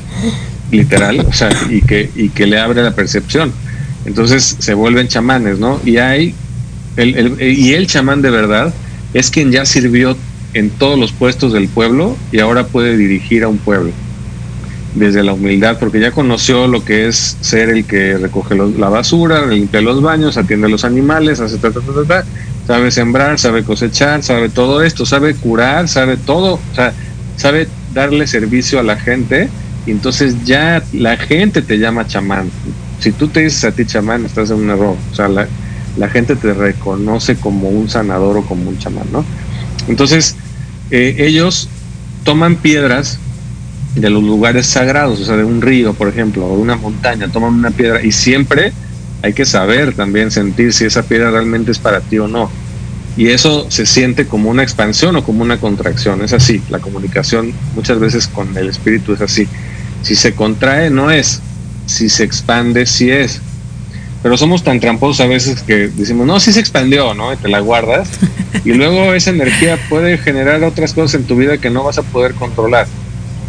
literal, o sea, y que, y que le abre la percepción. Entonces se vuelven chamanes, ¿no? Y hay, el, el, y el chamán de verdad es quien ya sirvió en todos los puestos del pueblo y ahora puede dirigir a un pueblo desde la humildad, porque ya conoció lo que es ser el que recoge la basura, limpia los baños, atiende a los animales, hace ta, ta, ta, sabe sembrar, sabe cosechar, sabe todo esto, sabe curar, sabe todo, o sea, sabe darle servicio a la gente y entonces ya la gente te llama chamán. Si tú te dices a ti chamán, estás en un error, o sea, la, la gente te reconoce como un sanador o como un chamán, ¿no? Entonces, eh, ellos toman piedras de los lugares sagrados, o sea, de un río, por ejemplo, o de una montaña, toman una piedra y siempre hay que saber también sentir si esa piedra realmente es para ti o no. Y eso se siente como una expansión o como una contracción, es así, la comunicación muchas veces con el espíritu es así. Si se contrae, no es, si se expande, sí es. Pero somos tan tramposos a veces que decimos, no, sí se expandió, ¿no? Y te la guardas. Y luego esa energía puede generar otras cosas en tu vida que no vas a poder controlar.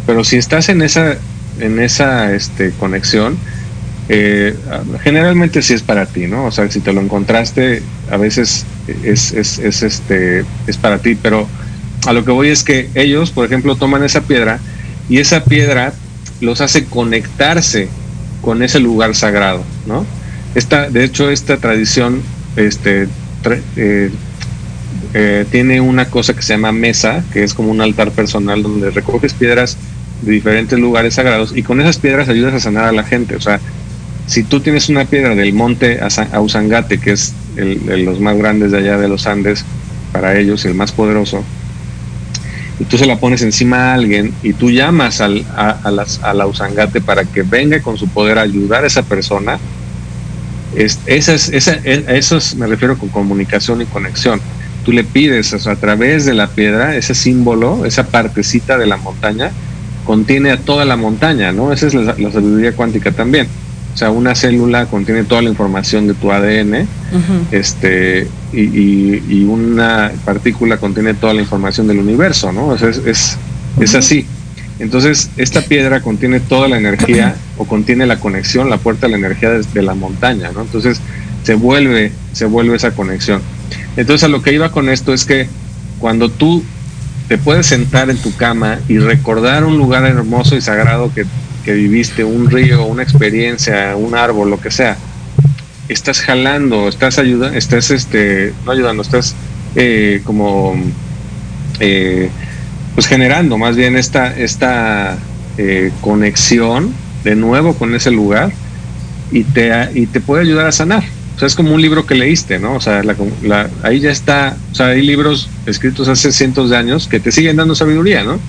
Pero si estás en esa, en esa este, conexión, eh, generalmente sí es para ti, ¿no? O sea, si te lo encontraste, a veces es, es, es, este, es para ti, pero a lo que voy es que ellos, por ejemplo, toman esa piedra y esa piedra los hace conectarse con ese lugar sagrado, ¿no? Esta, de hecho, esta tradición este, eh, eh, tiene una cosa que se llama mesa, que es como un altar personal donde recoges piedras de diferentes lugares sagrados y con esas piedras ayudas a sanar a la gente. O sea, si tú tienes una piedra del monte Ausangate, que es el, de los más grandes de allá de los Andes, para ellos el más poderoso, y tú se la pones encima a alguien y tú llamas al, a, las, al Ausangate para que venga con su poder a ayudar a esa persona, es, esa es, esa, eso es, me refiero con comunicación y conexión. Tú le pides a través de la piedra, ese símbolo, esa partecita de la montaña, contiene a toda la montaña, ¿no? Esa es la, la sabiduría cuántica también. O sea, una célula contiene toda la información de tu ADN, este, y, y, una partícula contiene toda la información del universo, ¿no? O sea, es, es, es, así. Entonces, esta piedra contiene toda la energía o contiene la conexión, la puerta a la energía de, de la montaña, ¿no? Entonces, se vuelve, se vuelve esa conexión. Entonces, a lo que iba con esto es que cuando tú te puedes sentar en tu cama y recordar un lugar hermoso y sagrado que, que viviste, un río, una experiencia, un árbol, lo que sea, estás jalando, estás ayudando, estás este, no ayudando, estás eh, como eh, pues generando más bien esta, esta eh, conexión de nuevo con ese lugar y te, y te puede ayudar a sanar. O sea, es como un libro que leíste, ¿no? O sea, la, la, ahí ya está, o sea, hay libros escritos hace cientos de años que te siguen dando sabiduría, ¿no?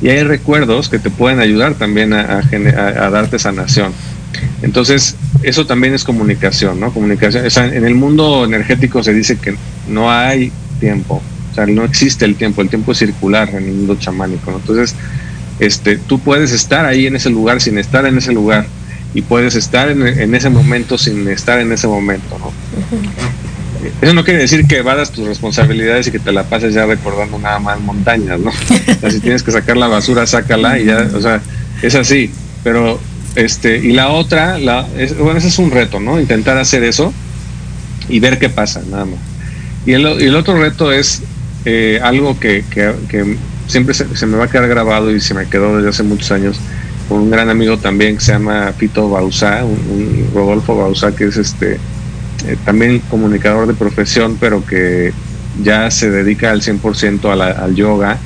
Y hay recuerdos que te pueden ayudar también a, a, a darte sanación. Entonces, eso también es comunicación, ¿no? Comunicación. O sea, en el mundo energético se dice que no hay tiempo, o sea, no existe el tiempo, el tiempo es circular en el mundo chamánico. Entonces, este, tú puedes estar ahí en ese lugar sin estar en ese lugar y puedes estar en, en, ese momento sin estar en ese momento, ¿no? Eso no quiere decir que evadas tus responsabilidades y que te la pases ya recordando nada más montañas, ¿no? Si tienes que sacar la basura, sácala y ya, o sea, es así. Pero, este, y la otra, la, es, bueno, ese es un reto, ¿no? Intentar hacer eso y ver qué pasa, nada más. Y el, y el otro reto es eh, algo que, que, que siempre se, se, me va a quedar grabado y se me quedó desde hace muchos años un gran amigo también que se llama Pito Bausá, un, un Rodolfo Bausá, que es este eh, también comunicador de profesión, pero que ya se dedica al 100% a la, al yoga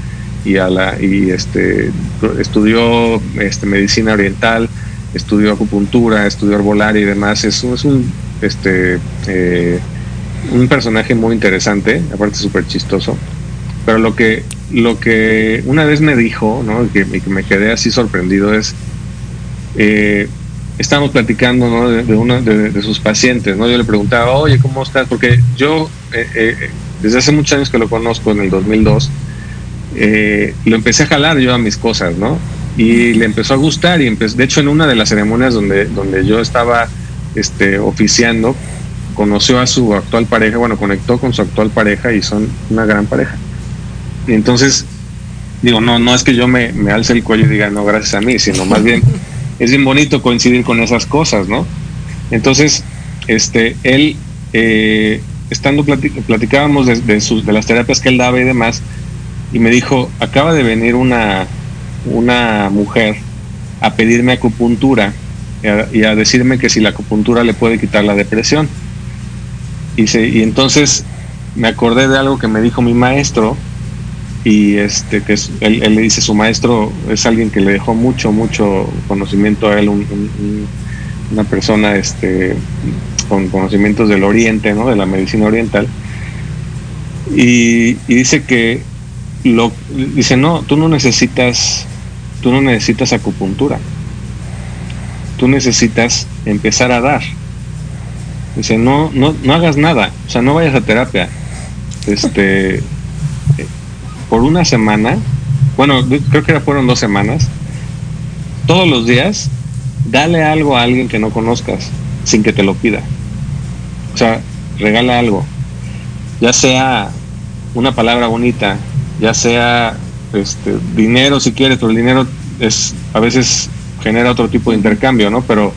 y a la y este estudió este medicina oriental, estudió acupuntura, estudió herbolaria y demás. Es, es un este eh, un personaje muy interesante, aparte súper chistoso. Pero lo que lo que una vez me dijo, ¿no? que, que me quedé así sorprendido es eh, estábamos platicando de, uno de, de, sus pacientes, ¿no? Yo le preguntaba, oye, ¿cómo estás? Porque yo, eh, eh, desde hace muchos años que lo conozco, en el 2002, eh, lo empecé a jalar yo a mis cosas, ¿no? Y le empezó a gustar y de hecho en una de las ceremonias donde, donde yo estaba este, oficiando, conoció a su actual pareja, bueno, conectó con su actual pareja y son una gran pareja. Y entonces, digo, no, no es que yo me, me alce el cuello y diga, no, gracias a mí, sino más bien es bien bonito coincidir con esas cosas, ¿no? Entonces, este, él, eh, estando platicábamos de, de, las terapias que él daba y demás, y me dijo, acaba de venir una, una mujer a pedirme acupuntura y a, decirme que si la acupuntura le puede quitar la depresión. Y, se, y entonces me acordé de algo que me dijo mi maestro, y este que él, le dice su maestro es alguien que le dejó mucho mucho conocimiento a él una persona este con conocimientos del oriente no de la medicina oriental. Y, dice que lo dice no tú no necesitas tú no necesitas acupuntura. Tú necesitas empezar a dar. Dice no no no hagas nada. O sea no vayas a terapia. Este por una semana, bueno, creo que fueron dos semanas, todos los días, dale algo a alguien que no conozcas sin que te lo pida. O sea, regala algo. Ya sea una palabra bonita, ya sea este, dinero si quieres, pero el dinero es a veces genera otro tipo de intercambio, ¿no? Pero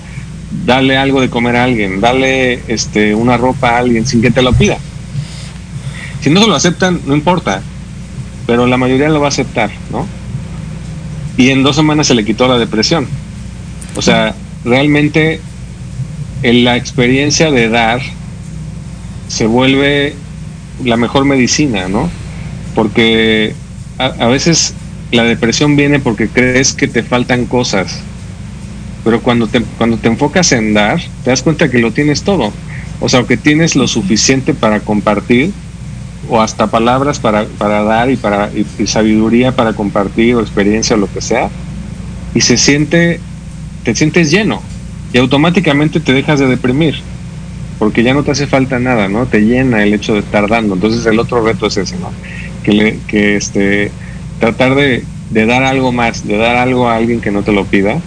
dale algo de comer a alguien, dale este, una ropa a alguien sin que te lo pida. Si no se lo aceptan, no importa pero la mayoría lo va a aceptar, ¿no? Y en dos semanas se le quitó la depresión. O sea, realmente en la experiencia de dar se vuelve la mejor medicina, ¿no? Porque a, veces la depresión viene porque crees que te faltan cosas, pero cuando te, cuando te enfocas en dar, te das cuenta que lo tienes todo. O sea, que tienes lo suficiente para compartir o hasta palabras para, para dar y, para, y, sabiduría para compartir o experiencia o lo que sea, y se siente, te sientes lleno y automáticamente te dejas de deprimir, porque ya no te hace falta nada, ¿no? Te llena el hecho de estar dando. Entonces el otro reto es ese, ¿no? Que, le, que este, tratar de, de dar algo más, de dar algo a alguien que no te lo pida,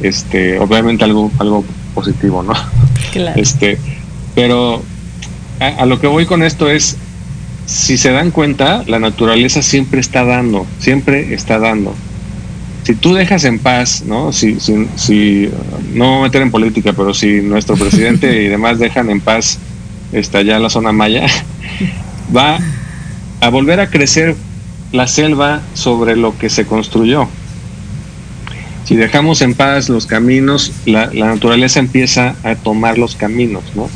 este, obviamente algo, algo positivo, ¿no? Este, pero a lo que voy con esto es si se dan cuenta, la naturaleza siempre está dando, siempre está dando. Si tú dejas en paz, ¿no? Si, si, si no meter en política, pero si nuestro presidente y demás dejan en paz está ya la zona maya, va a volver a crecer la selva sobre lo que se construyó. Si dejamos en paz los caminos, la, la naturaleza empieza a tomar los caminos, ¿no?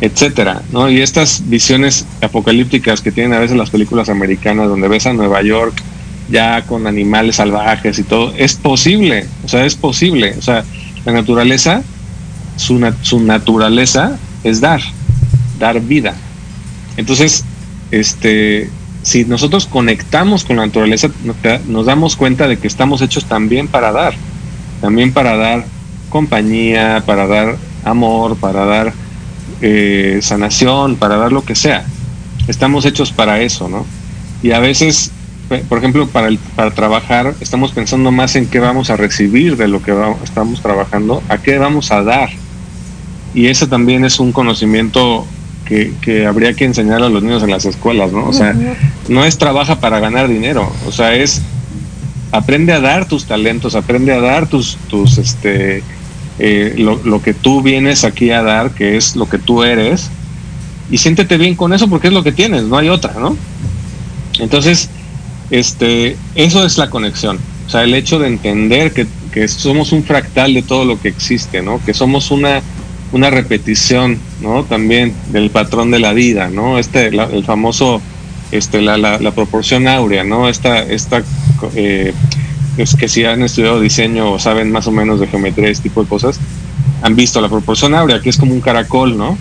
Etcétera, ¿no? Y estas visiones apocalípticas que tienen a veces las películas americanas, donde ves a Nueva York ya con animales salvajes y todo, es posible, o sea, es posible, o sea, la naturaleza, su, su naturaleza es dar, dar vida. Entonces, este, si nosotros conectamos con la naturaleza, nos damos cuenta de que estamos hechos también para dar, también para dar compañía, para dar amor, para dar eh, sanación, para dar lo que sea. Estamos hechos para eso, ¿no? Y a veces, por ejemplo, para, el, para trabajar, estamos pensando más en qué vamos a recibir de lo que estamos trabajando, a qué vamos a dar. Y ese también es un conocimiento que, que, habría que enseñar a los niños en las escuelas, ¿no? O sea, no es trabaja para ganar dinero, o sea, es aprende a dar tus talentos, aprende a dar tus, tus, este, eh, lo, que tú vienes aquí a dar, que es lo que tú eres, y siéntete bien con eso porque es lo que tienes, no hay otra, ¿no? Entonces, este, eso es la conexión, o sea, el hecho de entender que, somos un fractal de todo lo que existe, ¿no? Que somos una, una repetición, ¿no? También del patrón de la vida, ¿no? Este, el famoso, este, la, la, la, proporción áurea, ¿no? Esta, esta eh, es que si han estudiado diseño o saben más o menos de geometría, este tipo de cosas, han visto la proporción áurea, que es como un caracol, ¿no?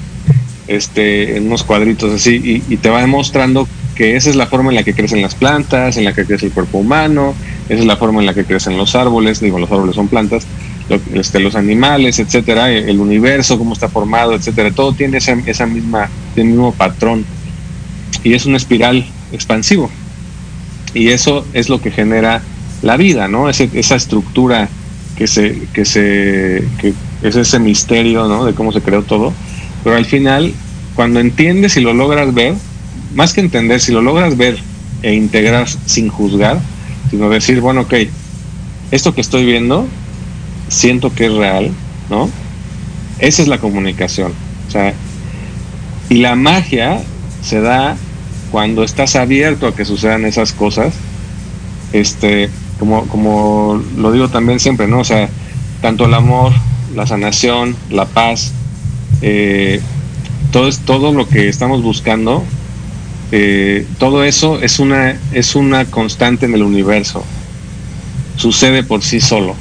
Este, en unos cuadritos así, y, te va demostrando que esa es la forma en la que crecen las plantas, en la que crece el cuerpo humano, esa es la forma en la que crecen los árboles, digo, los árboles son plantas, este, los animales, etcétera, el universo, cómo está formado, etcétera, todo tiene esa, esa misma, el mismo patrón, y es una espiral expansivo. Y eso es lo que genera la vida, ¿no? esa estructura que se, que se, que es ese misterio, ¿no? De cómo se creó todo. Pero al final, cuando entiendes y lo logras ver, más que entender, si lo logras ver e integrar sin juzgar, sino decir, bueno, ok, esto que estoy viendo, siento que es real, ¿no? Esa es la comunicación. O sea, y la magia se da cuando estás abierto a que sucedan esas cosas, este, como, como lo digo también siempre, ¿no? O sea, tanto el amor, la sanación, la paz, eh, todo, todo lo que estamos buscando, eh, todo eso es una, es una constante en el universo. Sucede por sí solo.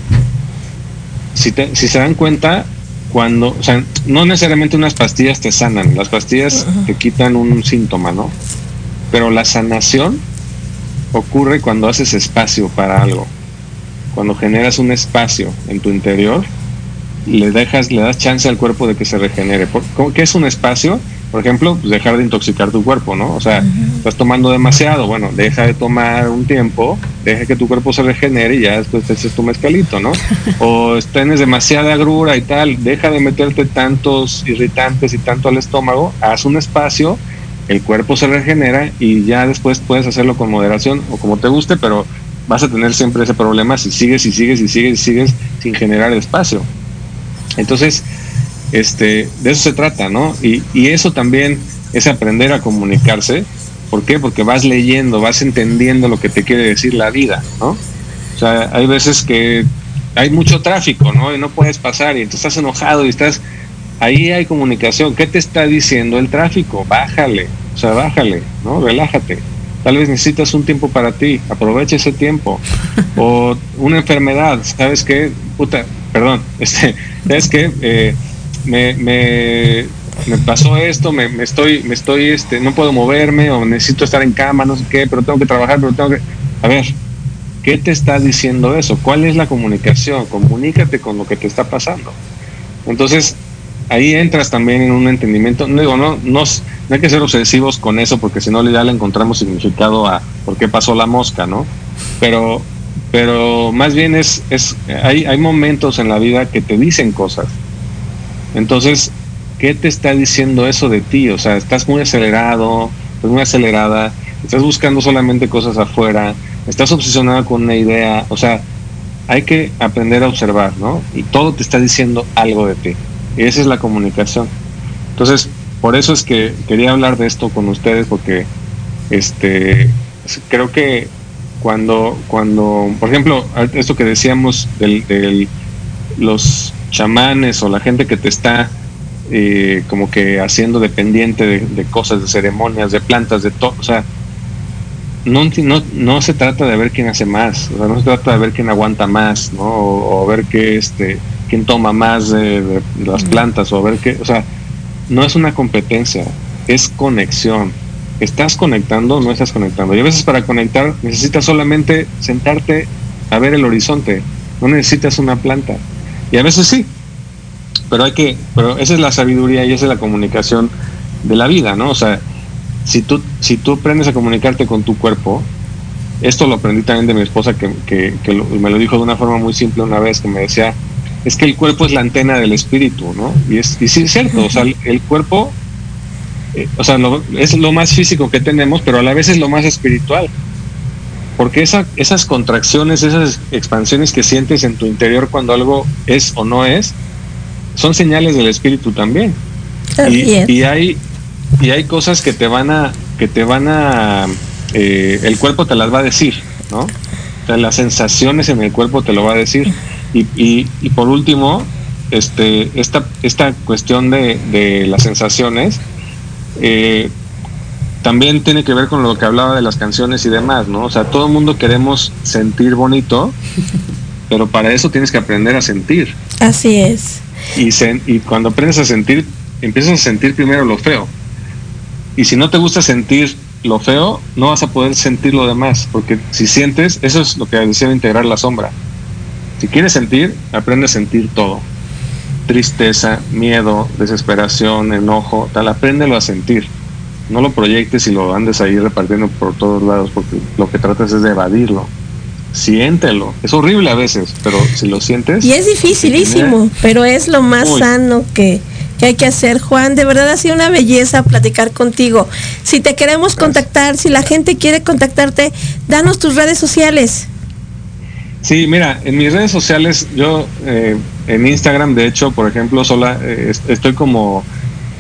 Si, si se dan cuenta, cuando, o sea, no necesariamente unas pastillas te sanan, las pastillas te quitan un síntoma, ¿no? Pero la sanación ocurre cuando haces espacio para algo. Cuando generas un espacio en tu interior, le dejas, le das chance al cuerpo de que se regenere. ¿Qué es un espacio? Por ejemplo, pues dejar de intoxicar tu cuerpo, ¿no? O sea, estás tomando demasiado, bueno, deja de tomar un tiempo, deja que tu cuerpo se regenere y ya después te haces tu mezcalito, ¿no? o tienes demasiada agrura y tal, deja de meterte tantos irritantes y tanto al estómago, haz un espacio el cuerpo se regenera y ya después puedes hacerlo con moderación o como te guste, pero vas a tener siempre ese problema si sigues y sigues y sigues y sigues sin generar espacio. Entonces, este, de eso se trata, ¿no? Y, y eso también es aprender a comunicarse. ¿Por qué? Porque vas leyendo, vas entendiendo lo que te quiere decir la vida, ¿no? O sea, hay veces que hay mucho tráfico, ¿no? Y no puedes pasar y tú estás enojado y estás ahí hay comunicación. ¿Qué te está diciendo el tráfico? Bájale, o sea, bájale, ¿no? Relájate. Tal vez necesitas un tiempo para ti, aprovecha ese tiempo. O una enfermedad, ¿sabes qué? Puta, perdón, este, ¿sabes qué? Eh, me, me, me, pasó esto, me, me, estoy, me estoy, este, no puedo moverme o necesito estar en cama, no sé qué, pero tengo que trabajar, pero tengo que... A ver, ¿qué te está diciendo eso? ¿Cuál es la comunicación? Comunícate con lo que te está pasando. Entonces, ahí entras también en un entendimiento. No digo, no, no, hay que ser obsesivos con eso porque si no ya le encontramos significado a por qué pasó la mosca, ¿no? Pero, pero más bien es, es hay, hay momentos en la vida que te dicen cosas. Entonces, ¿qué te está diciendo eso de ti? O sea, estás muy acelerado, estás muy acelerada, estás buscando solamente cosas afuera, estás obsesionada con una idea, o sea, hay que aprender a observar, ¿no? Y todo te está diciendo algo de ti. Esa es la comunicación. Entonces, por eso es que quería hablar de esto con ustedes, porque este creo que cuando, cuando por ejemplo, esto que decíamos de los chamanes o la gente que te está eh, como que haciendo dependiente de, cosas, de ceremonias, de plantas, de todo, o sea, no, no, no, se trata de ver quién hace más, o sea, no se trata de ver quién aguanta más, ¿no? O, o ver qué, este, quién toma más de, las plantas o a ver qué, o sea, no es una competencia, es conexión. ¿Estás conectando o no estás conectando? Y a veces para conectar necesitas solamente sentarte a ver el horizonte, no necesitas una planta. Y a veces sí, pero hay que, pero esa es la sabiduría y esa es la comunicación de la vida, ¿no? O sea, si tú, si tú aprendes a comunicarte con tu cuerpo, esto lo aprendí también de mi esposa que, que, me lo dijo de una forma muy simple una vez, que me decía, es que el cuerpo es la antena del espíritu, ¿no? Y, es, y sí es cierto, o sea, el, cuerpo, eh, o sea, es lo más físico que tenemos, pero a la vez es lo más espiritual. Porque esa, esas contracciones, esas expansiones que sientes en tu interior cuando algo es o no es, son señales del espíritu también. Y, y, hay y hay cosas que te van a que te van a eh, el cuerpo te las va a decir, ¿no? O sea, las sensaciones en el cuerpo te lo va a decir. Y, y, por último, este, esta, esta cuestión de, de las sensaciones eh, también tiene que ver con lo que hablaba de las canciones y demás, ¿no? O sea, todo el mundo queremos sentir bonito, pero para eso tienes que aprender a sentir. Así es. Y, y cuando aprendes a sentir, empiezas a sentir primero lo feo. Y si no te gusta sentir lo feo, no vas a poder sentir lo demás, porque si sientes, eso es lo que decía integrar la sombra. Si quieres sentir, aprende a sentir todo. Tristeza, miedo, desesperación, enojo, tal, apréndelo a sentir. no lo proyectes y lo andes ahí repartiendo por todos lados, porque lo que tratas es de evadirlo. Siéntelo. Es horrible a veces, pero si lo sientes. Y es dificilísimo, pero es lo más sano que, que hay que hacer. Juan, de verdad ha sido una belleza platicar contigo. Si te queremos contactar, si la gente quiere contactarte, danos tus redes sociales. Sí, mira, en mis redes sociales, yo eh, en Instagram, de hecho, por ejemplo, sola, eh, estoy como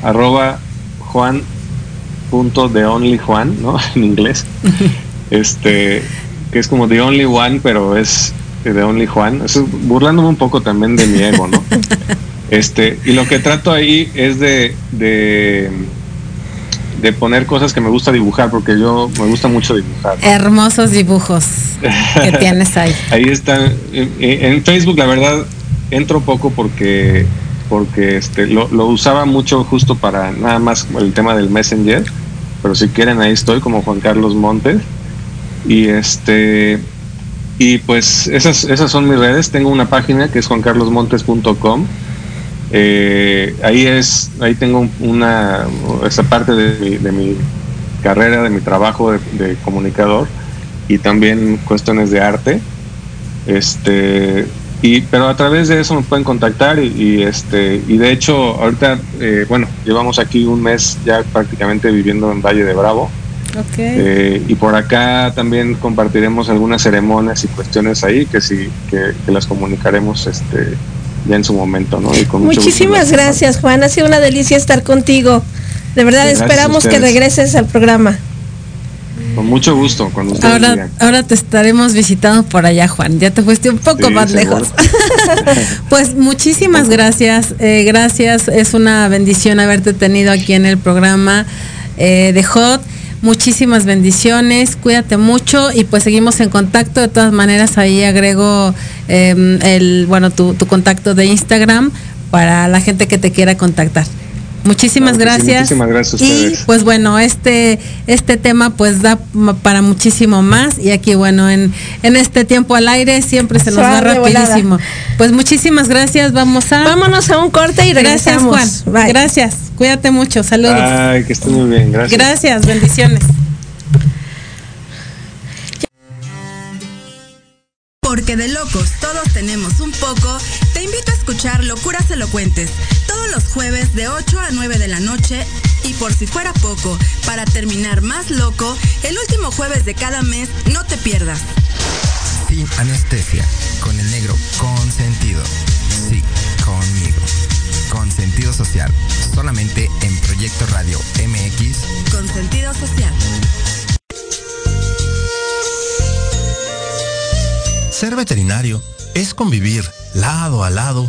arroba juan punto de only juan, ¿no? En inglés. este, que es como the only one, pero es de only juan. Eso, burlándome un poco también de mi ego, ¿no? Este, y lo que trato ahí es de, de, poner cosas que me gusta dibujar, porque yo me gusta mucho dibujar. Hermosos dibujos que tienes ahí. ahí están. En, Facebook, la verdad, entro poco porque porque este lo, lo, usaba mucho justo para nada más el tema del Messenger, pero si quieren ahí estoy como Juan Carlos Montes y este y pues esas esas son mis redes. Tengo una página que es juancarlosmontes.com eh, ahí es, ahí tengo una, esa parte de mi, carrera, de mi trabajo de, comunicador y también cuestiones de arte. Este, y, pero a través de eso me pueden contactar y, este, y de hecho ahorita, eh, bueno, llevamos aquí un mes ya prácticamente viviendo en Valle de Bravo. Eh, y por acá también compartiremos algunas ceremonias y cuestiones ahí que sí, que, que las comunicaremos este, ya en su momento, ¿no? Muchísimas gracias, Juan. Ha sido una delicia estar contigo. De verdad, esperamos que regreses al programa. Con mucho gusto, cuando ustedes ahora, ahora te estaremos visitando por allá, Juan. Ya te fuiste un poco más lejos. pues muchísimas gracias. Eh, gracias. Es una bendición haberte tenido aquí en el programa eh, de Hot. Muchísimas bendiciones, cuídate mucho y pues seguimos en contacto. De todas maneras, ahí agrego em, el, bueno, tu, contacto de Instagram para la gente que te quiera contactar. Muchísimas gracias. muchísimas gracias y pues bueno, este, este tema pues da para muchísimo más y aquí bueno, en, en este tiempo al aire siempre se nos va rapidísimo. Pues muchísimas gracias, vamos a... Vámonos a un corte y regresamos. Gracias Juan, gracias, cuídate mucho, saludos. Ay, que esté muy bien, gracias. Gracias, bendiciones. Porque de locos todos tenemos un poco, te invito a escuchar Locuras Elocuentes todos los jueves de 8 a 9 de la noche y por si fuera poco, para terminar más loco, el último jueves de cada mes no te pierdas. Sin anestesia, con el negro consentido. Sí, conmigo. Con sentido social, solamente en Proyecto Radio MX. Con sentido social. Ser veterinario es convivir lado a lado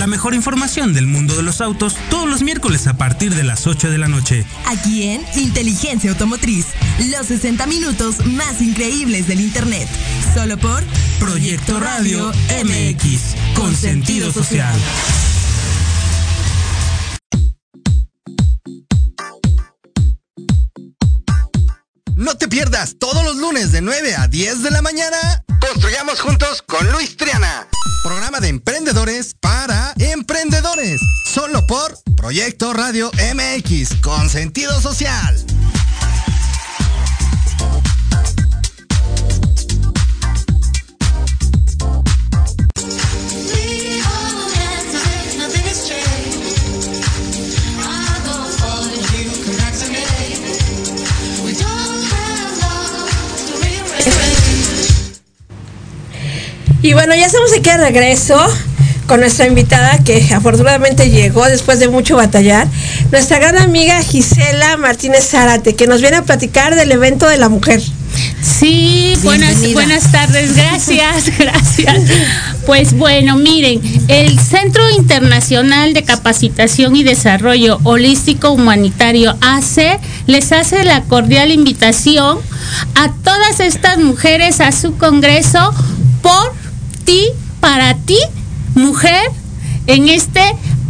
La mejor información del mundo de los autos todos los miércoles a partir de las 8 de la noche. Aquí en Inteligencia Automotriz, los 60 minutos más increíbles del Internet. Solo por Proyecto Radio MX, con sentido social. No te pierdas todos los lunes de 9 a 10 de la mañana. Construyamos juntos con Luis Triana. Programa de emprendedores para emprendedores. Solo por Proyecto Radio MX con sentido social. Y bueno, ya estamos aquí de regreso con nuestra invitada que afortunadamente llegó después de mucho batallar, nuestra gran amiga Gisela Martínez Zárate, que nos viene a platicar del evento de la mujer. Sí, buenas, buenas tardes, gracias, gracias. Pues bueno, miren, el Centro Internacional de Capacitación y Desarrollo Holístico Humanitario ACE les hace la cordial invitación a todas estas mujeres a su congreso por ti, para ti, mujer, en este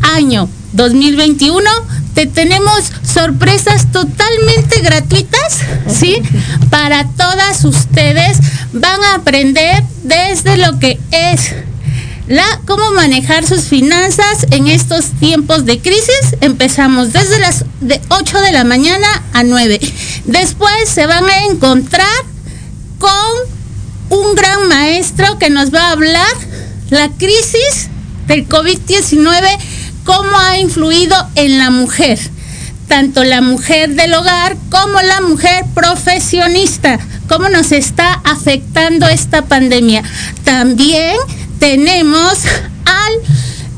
año 2021 te tenemos sorpresas totalmente gratuitas, ¿sí? Para todas ustedes van a aprender desde lo que es la, cómo manejar sus finanzas en estos tiempos de crisis. Empezamos desde las de 8 de la mañana a 9. Después se van a encontrar con un gran maestro que nos va a hablar la crisis del COVID-19 cómo ha influido en la mujer, tanto la mujer del hogar como la mujer profesionista, cómo nos está afectando esta pandemia. También tenemos al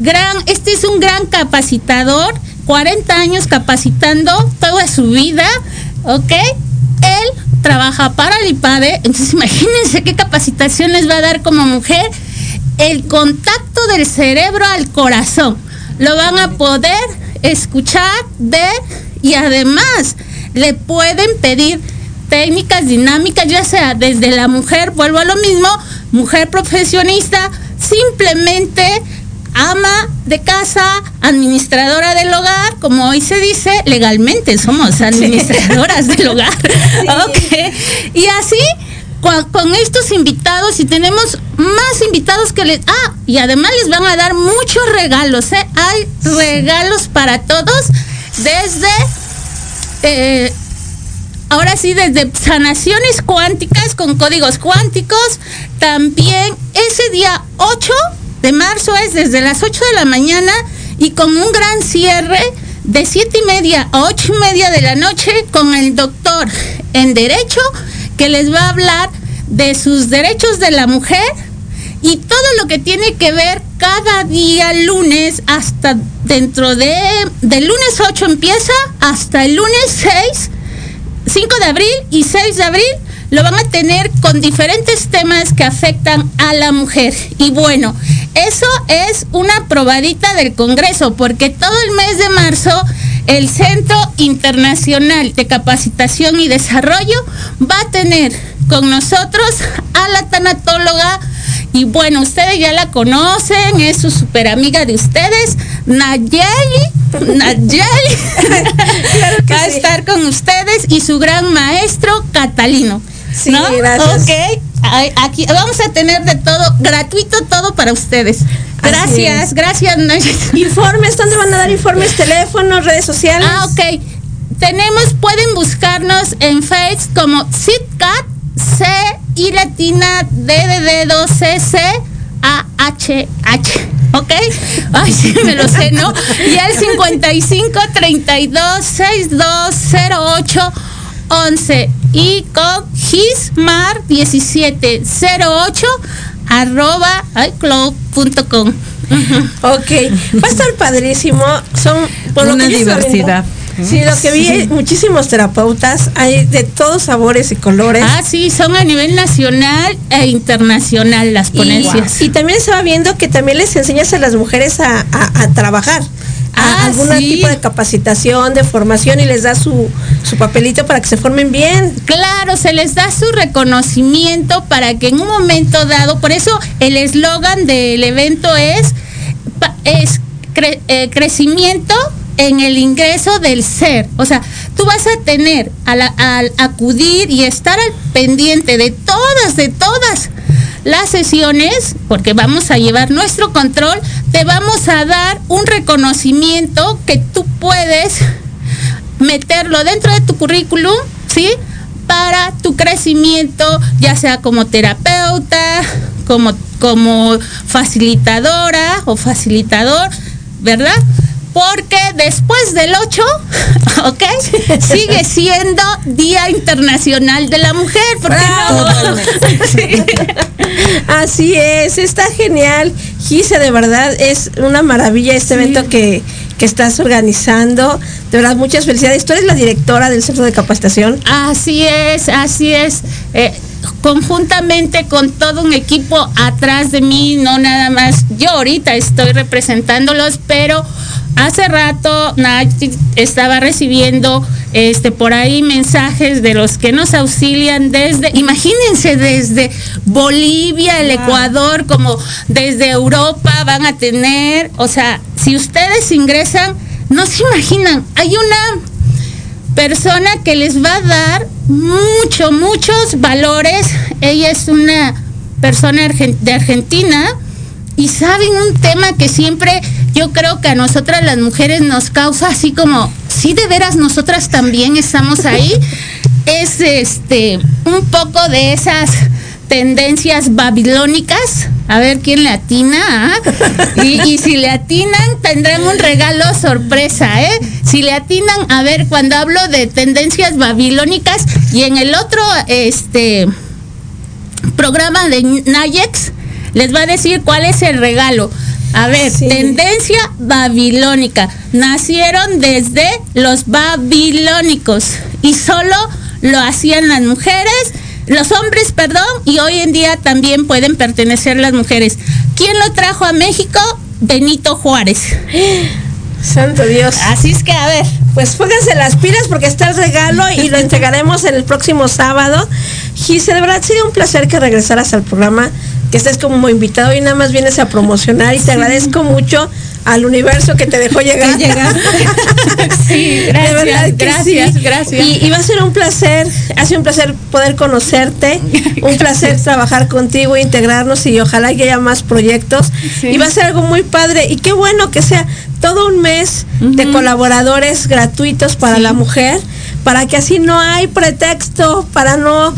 gran, este es un gran capacitador, 40 años capacitando toda su vida, ¿ok? Él trabaja para el IPADE, entonces imagínense qué capacitaciones va a dar como mujer. El contacto del cerebro al corazón lo van a poder escuchar, ver y además le pueden pedir técnicas dinámicas, ya sea desde la mujer, vuelvo a lo mismo, mujer profesionista, simplemente ama de casa, administradora del hogar, como hoy se dice, legalmente somos administradoras del hogar. Y así con, estos invitados y tenemos más invitados que les... Ah, y además les van a dar muchos regalos, ¿eh? Hay regalos para todos desde... Eh, ahora sí, desde sanaciones cuánticas con códigos cuánticos. También ese día 8 de marzo es desde las 8 de la mañana y con un gran cierre de 7 y media a 8 y media de la noche con el doctor en Derecho que les va a hablar de sus derechos de la mujer y todo lo que tiene que ver cada día lunes hasta dentro de del lunes 8 empieza hasta el lunes 6 5 de abril y 6 de abril lo van a tener con diferentes temas que afectan a la mujer. Y bueno, eso es una probadita del Congreso, porque todo el mes de marzo el Centro Internacional de Capacitación y Desarrollo va a tener con nosotros a la tanatóloga y bueno, ustedes ya la conocen, es su super amiga de ustedes, Nayeli. Nayeli va a estar con ustedes y su gran maestro Catalino. Sí, gracias. Ok, aquí vamos a tener de todo, gratuito todo para ustedes. Gracias, gracias. Informes, ¿dónde van a dar informes? Teléfonos, redes sociales. Ah, ok. Tenemos, pueden buscarnos en Facebook como SITCAT, C y latina D de dedo C C A H H. ¿Ok? Ay, sí, me lo sé, ¿no? Y el 55 32 62 08 11 y con gismar 1708 arroba icloud.com. Ok, va a estar padrísimo. Son por una diversidad. Sí, lo que vi, muchísimos terapeutas, hay de todos sabores y colores. Ah, sí, son a nivel nacional e internacional las ponencias. Y, también va viendo que también les enseñas a las mujeres a, trabajar. A ah, algún tipo de capacitación, de formación y les da su, su papelito para que se formen bien. Claro, se les da su reconocimiento para que en un momento dado, por eso el eslogan del evento es, es eh, crecimiento en el ingreso del ser. O sea, tú vas a tener al, acudir y estar al pendiente de todas, de todas las sesiones, porque vamos a llevar nuestro control, te vamos a dar un reconocimiento que tú puedes meterlo dentro de tu currículum, ¿sí? Para tu crecimiento, ya sea como terapeuta, como, como facilitadora o facilitador, ¿verdad? Porque después del 8, ¿ok? Sigue siendo Día Internacional de la Mujer, ¿por Así es, está genial. Gise, de verdad, es una maravilla este evento que, que estás organizando. De verdad, muchas felicidades. Tú eres la directora del Centro de Capacitación. Así es, así es. Eh, conjuntamente con todo un equipo atrás de mí, no nada más yo ahorita estoy representándolos, pero hace rato estaba recibiendo este por ahí mensajes de los que nos auxilian desde, imagínense, desde Bolivia, el Ecuador, como desde Europa van a tener, o sea, si ustedes ingresan, no se imaginan, hay una persona que les va a dar mucho, muchos valores. Ella es una persona de Argentina y saben un tema que siempre yo creo que a nosotras las mujeres nos causa así como, si de veras nosotras también estamos ahí, es este un poco de esas tendencias babilónicas. A ver quién le atina. ¿ah? Y, si le atinan, tendrán un regalo sorpresa. ¿eh? Si le atinan, a ver, cuando hablo de tendencias babilónicas y en el otro este programa de Nayex, les va a decir cuál es el regalo. A ver, tendencia babilónica. Nacieron desde los babilónicos y solo lo hacían las mujeres los hombres, perdón, y hoy en día también pueden pertenecer las mujeres. ¿Quién lo trajo a México? Benito Juárez. Santo Dios. Así es que a ver. Pues pónganse las pilas porque está el regalo y lo entregaremos el próximo sábado. Gise, de verdad sería un placer que regresaras al programa, que estés como invitado y nada más vienes a promocionar y te agradezco mucho al universo que te dejó llegar. sí, gracias, gracias, gracias. Y, va a ser un placer, ha sido un placer poder conocerte, un placer trabajar contigo, integrarnos y ojalá que haya más proyectos. Y va a ser algo muy padre y qué bueno que sea todo un mes de colaboradores gratuitos para la mujer, para que así no hay pretexto para no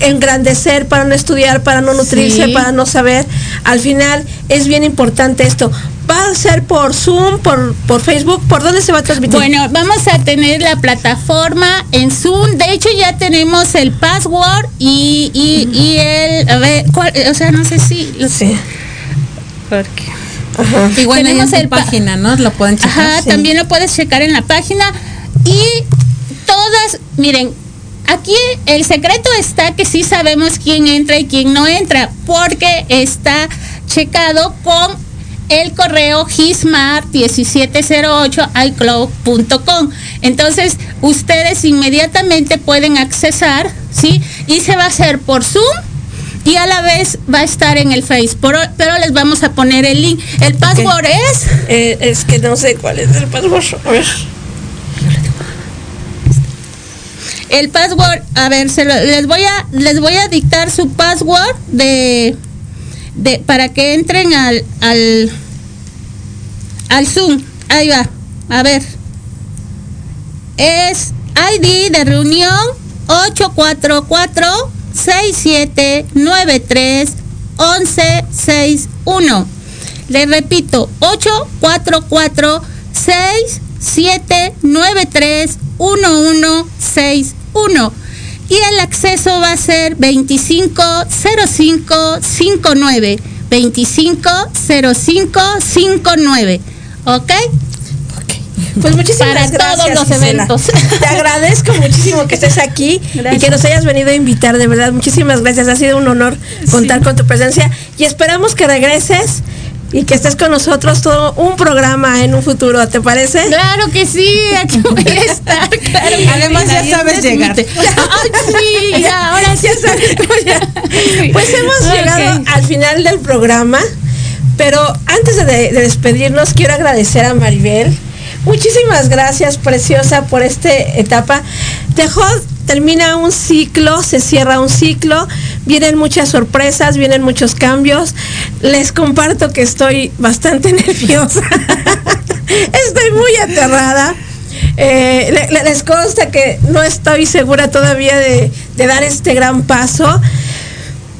engrandecer, para no estudiar, para no nutrirse, para no saber. Al final es bien importante esto va a ser por Zoom, por, por Facebook, ¿por dónde se va a transmitir? Bueno, vamos a tener la plataforma en Zoom, de hecho ya tenemos el password y, y, el, a ver, o sea, no sé si lo sé. Porque Igual tenemos el página, ¿no? Lo pueden checar. Ajá, también lo puedes checar en la página y todas, miren, aquí el secreto está que sí sabemos quién entra y quién no entra, porque está checado con el correo gismar1708 icloud.com. Entonces, ustedes inmediatamente pueden accesar, ¿sí? Y se va a hacer por Zoom y a la vez va a estar en el Facebook, pero, les vamos a poner el link. El password es... Eh, es que no sé cuál es el password. A ver. El password, a ver, se les voy a les voy a dictar su password de para que entren al, al, al Zoom. Ahí va. A ver. Es ID de reunión 844 6793 1161. Le repito, 844 6793 1161 y el acceso va a ser 250559. 250559. ¿Ok? Pues muchísimas Para todos los eventos. Te agradezco muchísimo que estés aquí y que nos hayas venido a invitar, de verdad. Muchísimas gracias. Ha sido un honor contar con tu presencia y esperamos que regreses y que estés con nosotros todo un programa en un futuro, ¿te parece? Claro que sí, aquí voy a estar. Además ya sabes llegar. Ay, sí, ya, ahora sí sabes Pues hemos llegado al final del programa, pero antes de, despedirnos quiero agradecer a Maribel. Muchísimas gracias, preciosa, por esta etapa. Dejó termina un ciclo, se cierra un ciclo, vienen muchas sorpresas, vienen muchos cambios. Les comparto que estoy bastante nerviosa. estoy muy aterrada. Eh, les consta que no estoy segura todavía de, de dar este gran paso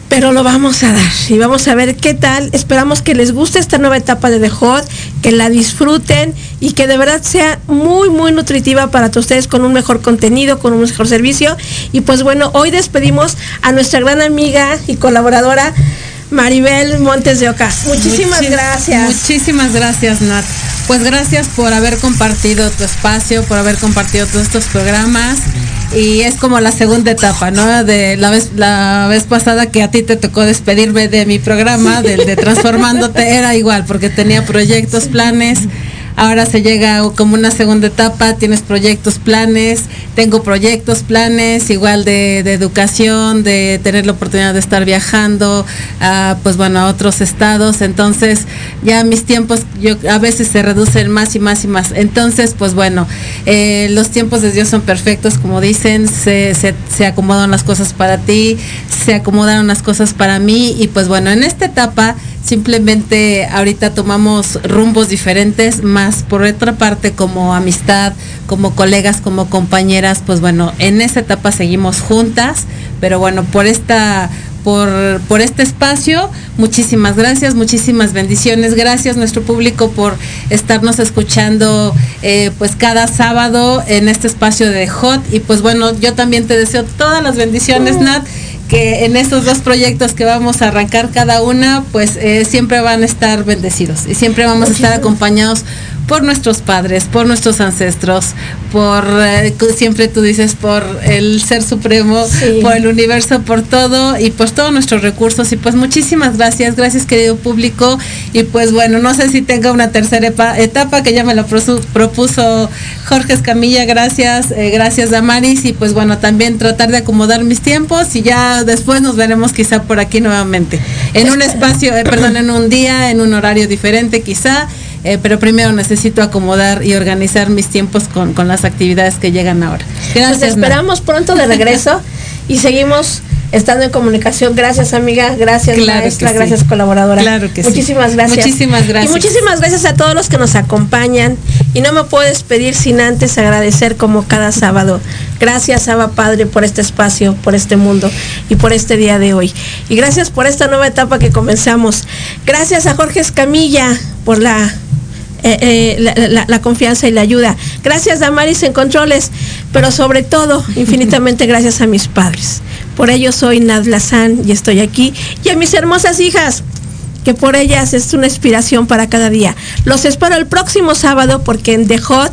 pero lo vamos a dar y vamos a ver qué tal. Esperamos que les guste esta nueva etapa de The Hot, que la disfruten y que de verdad sea muy, muy nutritiva para ustedes con un mejor contenido, con un mejor servicio. Y pues bueno, hoy despedimos a nuestra gran amiga y colaboradora. Maribel Montes de Oca. Muchísimas gracias. Muchísimas gracias, Nat. Pues gracias por haber compartido tu espacio, por haber compartido todos estos programas y es como la segunda etapa, ¿no? De la vez, la vez pasada que a ti te tocó despedirme de mi programa, del de Transformándote, era igual, porque tenía proyectos, planes. Ahora se llega como una segunda etapa, tienes proyectos, planes, tengo proyectos, planes, igual de, educación, de tener la oportunidad de estar viajando, a, pues bueno, a otros estados, entonces ya mis tiempos yo a veces se reducen más y más y más. Entonces, pues bueno, eh, los tiempos de Dios son perfectos, como dicen, se, se, se acomodan las cosas para ti, se acomodaron las cosas para mí y pues bueno, en esta etapa simplemente ahorita tomamos rumbos diferentes, más por otra parte como amistad, como colegas, como compañeras, pues bueno, en esa etapa seguimos juntas, pero bueno, por esta por, por, este espacio. Muchísimas gracias, muchísimas bendiciones. Gracias nuestro público por estarnos escuchando eh, pues cada sábado en este espacio de Hot. Y pues bueno, yo también te deseo todas las bendiciones, uh. Nat que en estos dos proyectos que vamos a arrancar cada una, pues eh, siempre van a estar bendecidos y siempre vamos a estar acompañados por nuestros padres, por nuestros ancestros, por, eh, siempre tú dices, por el Ser Supremo, por el universo, por todo y pues todos nuestros recursos. Y pues muchísimas gracias, gracias querido público. Y pues bueno, no sé si tenga una tercera etapa que ya me lo propuso Jorge Escamilla, gracias, eh, gracias Damaris. Y pues bueno, también tratar de acomodar mis tiempos y ya después nos veremos quizá por aquí nuevamente. En un espacio, eh, perdón, en un día, en un horario diferente quizá eh, pero primero necesito acomodar y organizar mis tiempos con, las actividades que llegan ahora. Gracias. Nos esperamos pronto de regreso y seguimos estando en comunicación. Gracias, amiga. Gracias, maestra. Gracias, colaboradora. Claro que muchísimas gracias. Muchísimas gracias. Y muchísimas gracias a todos los que nos acompañan. Y no me puedo despedir sin antes agradecer como cada sábado. Gracias, Abba Padre, por este espacio, por este mundo y por este día de hoy. Y gracias por esta nueva etapa que comenzamos. Gracias a Jorge Escamilla por la eh, eh, la, confianza y la ayuda. Gracias Damaris en controles, pero sobre todo, infinitamente gracias a mis padres. Por ello soy Nadla San y estoy aquí. Y a mis hermosas hijas, que por ellas es una inspiración para cada día. Los espero el próximo sábado porque en The Hot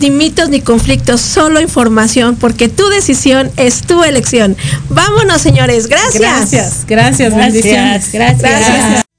ni mitos ni conflictos, solo información, porque tu decisión es tu elección. Vámonos, señores. Gracias. Gracias, gracias, gracias. gracias. gracias.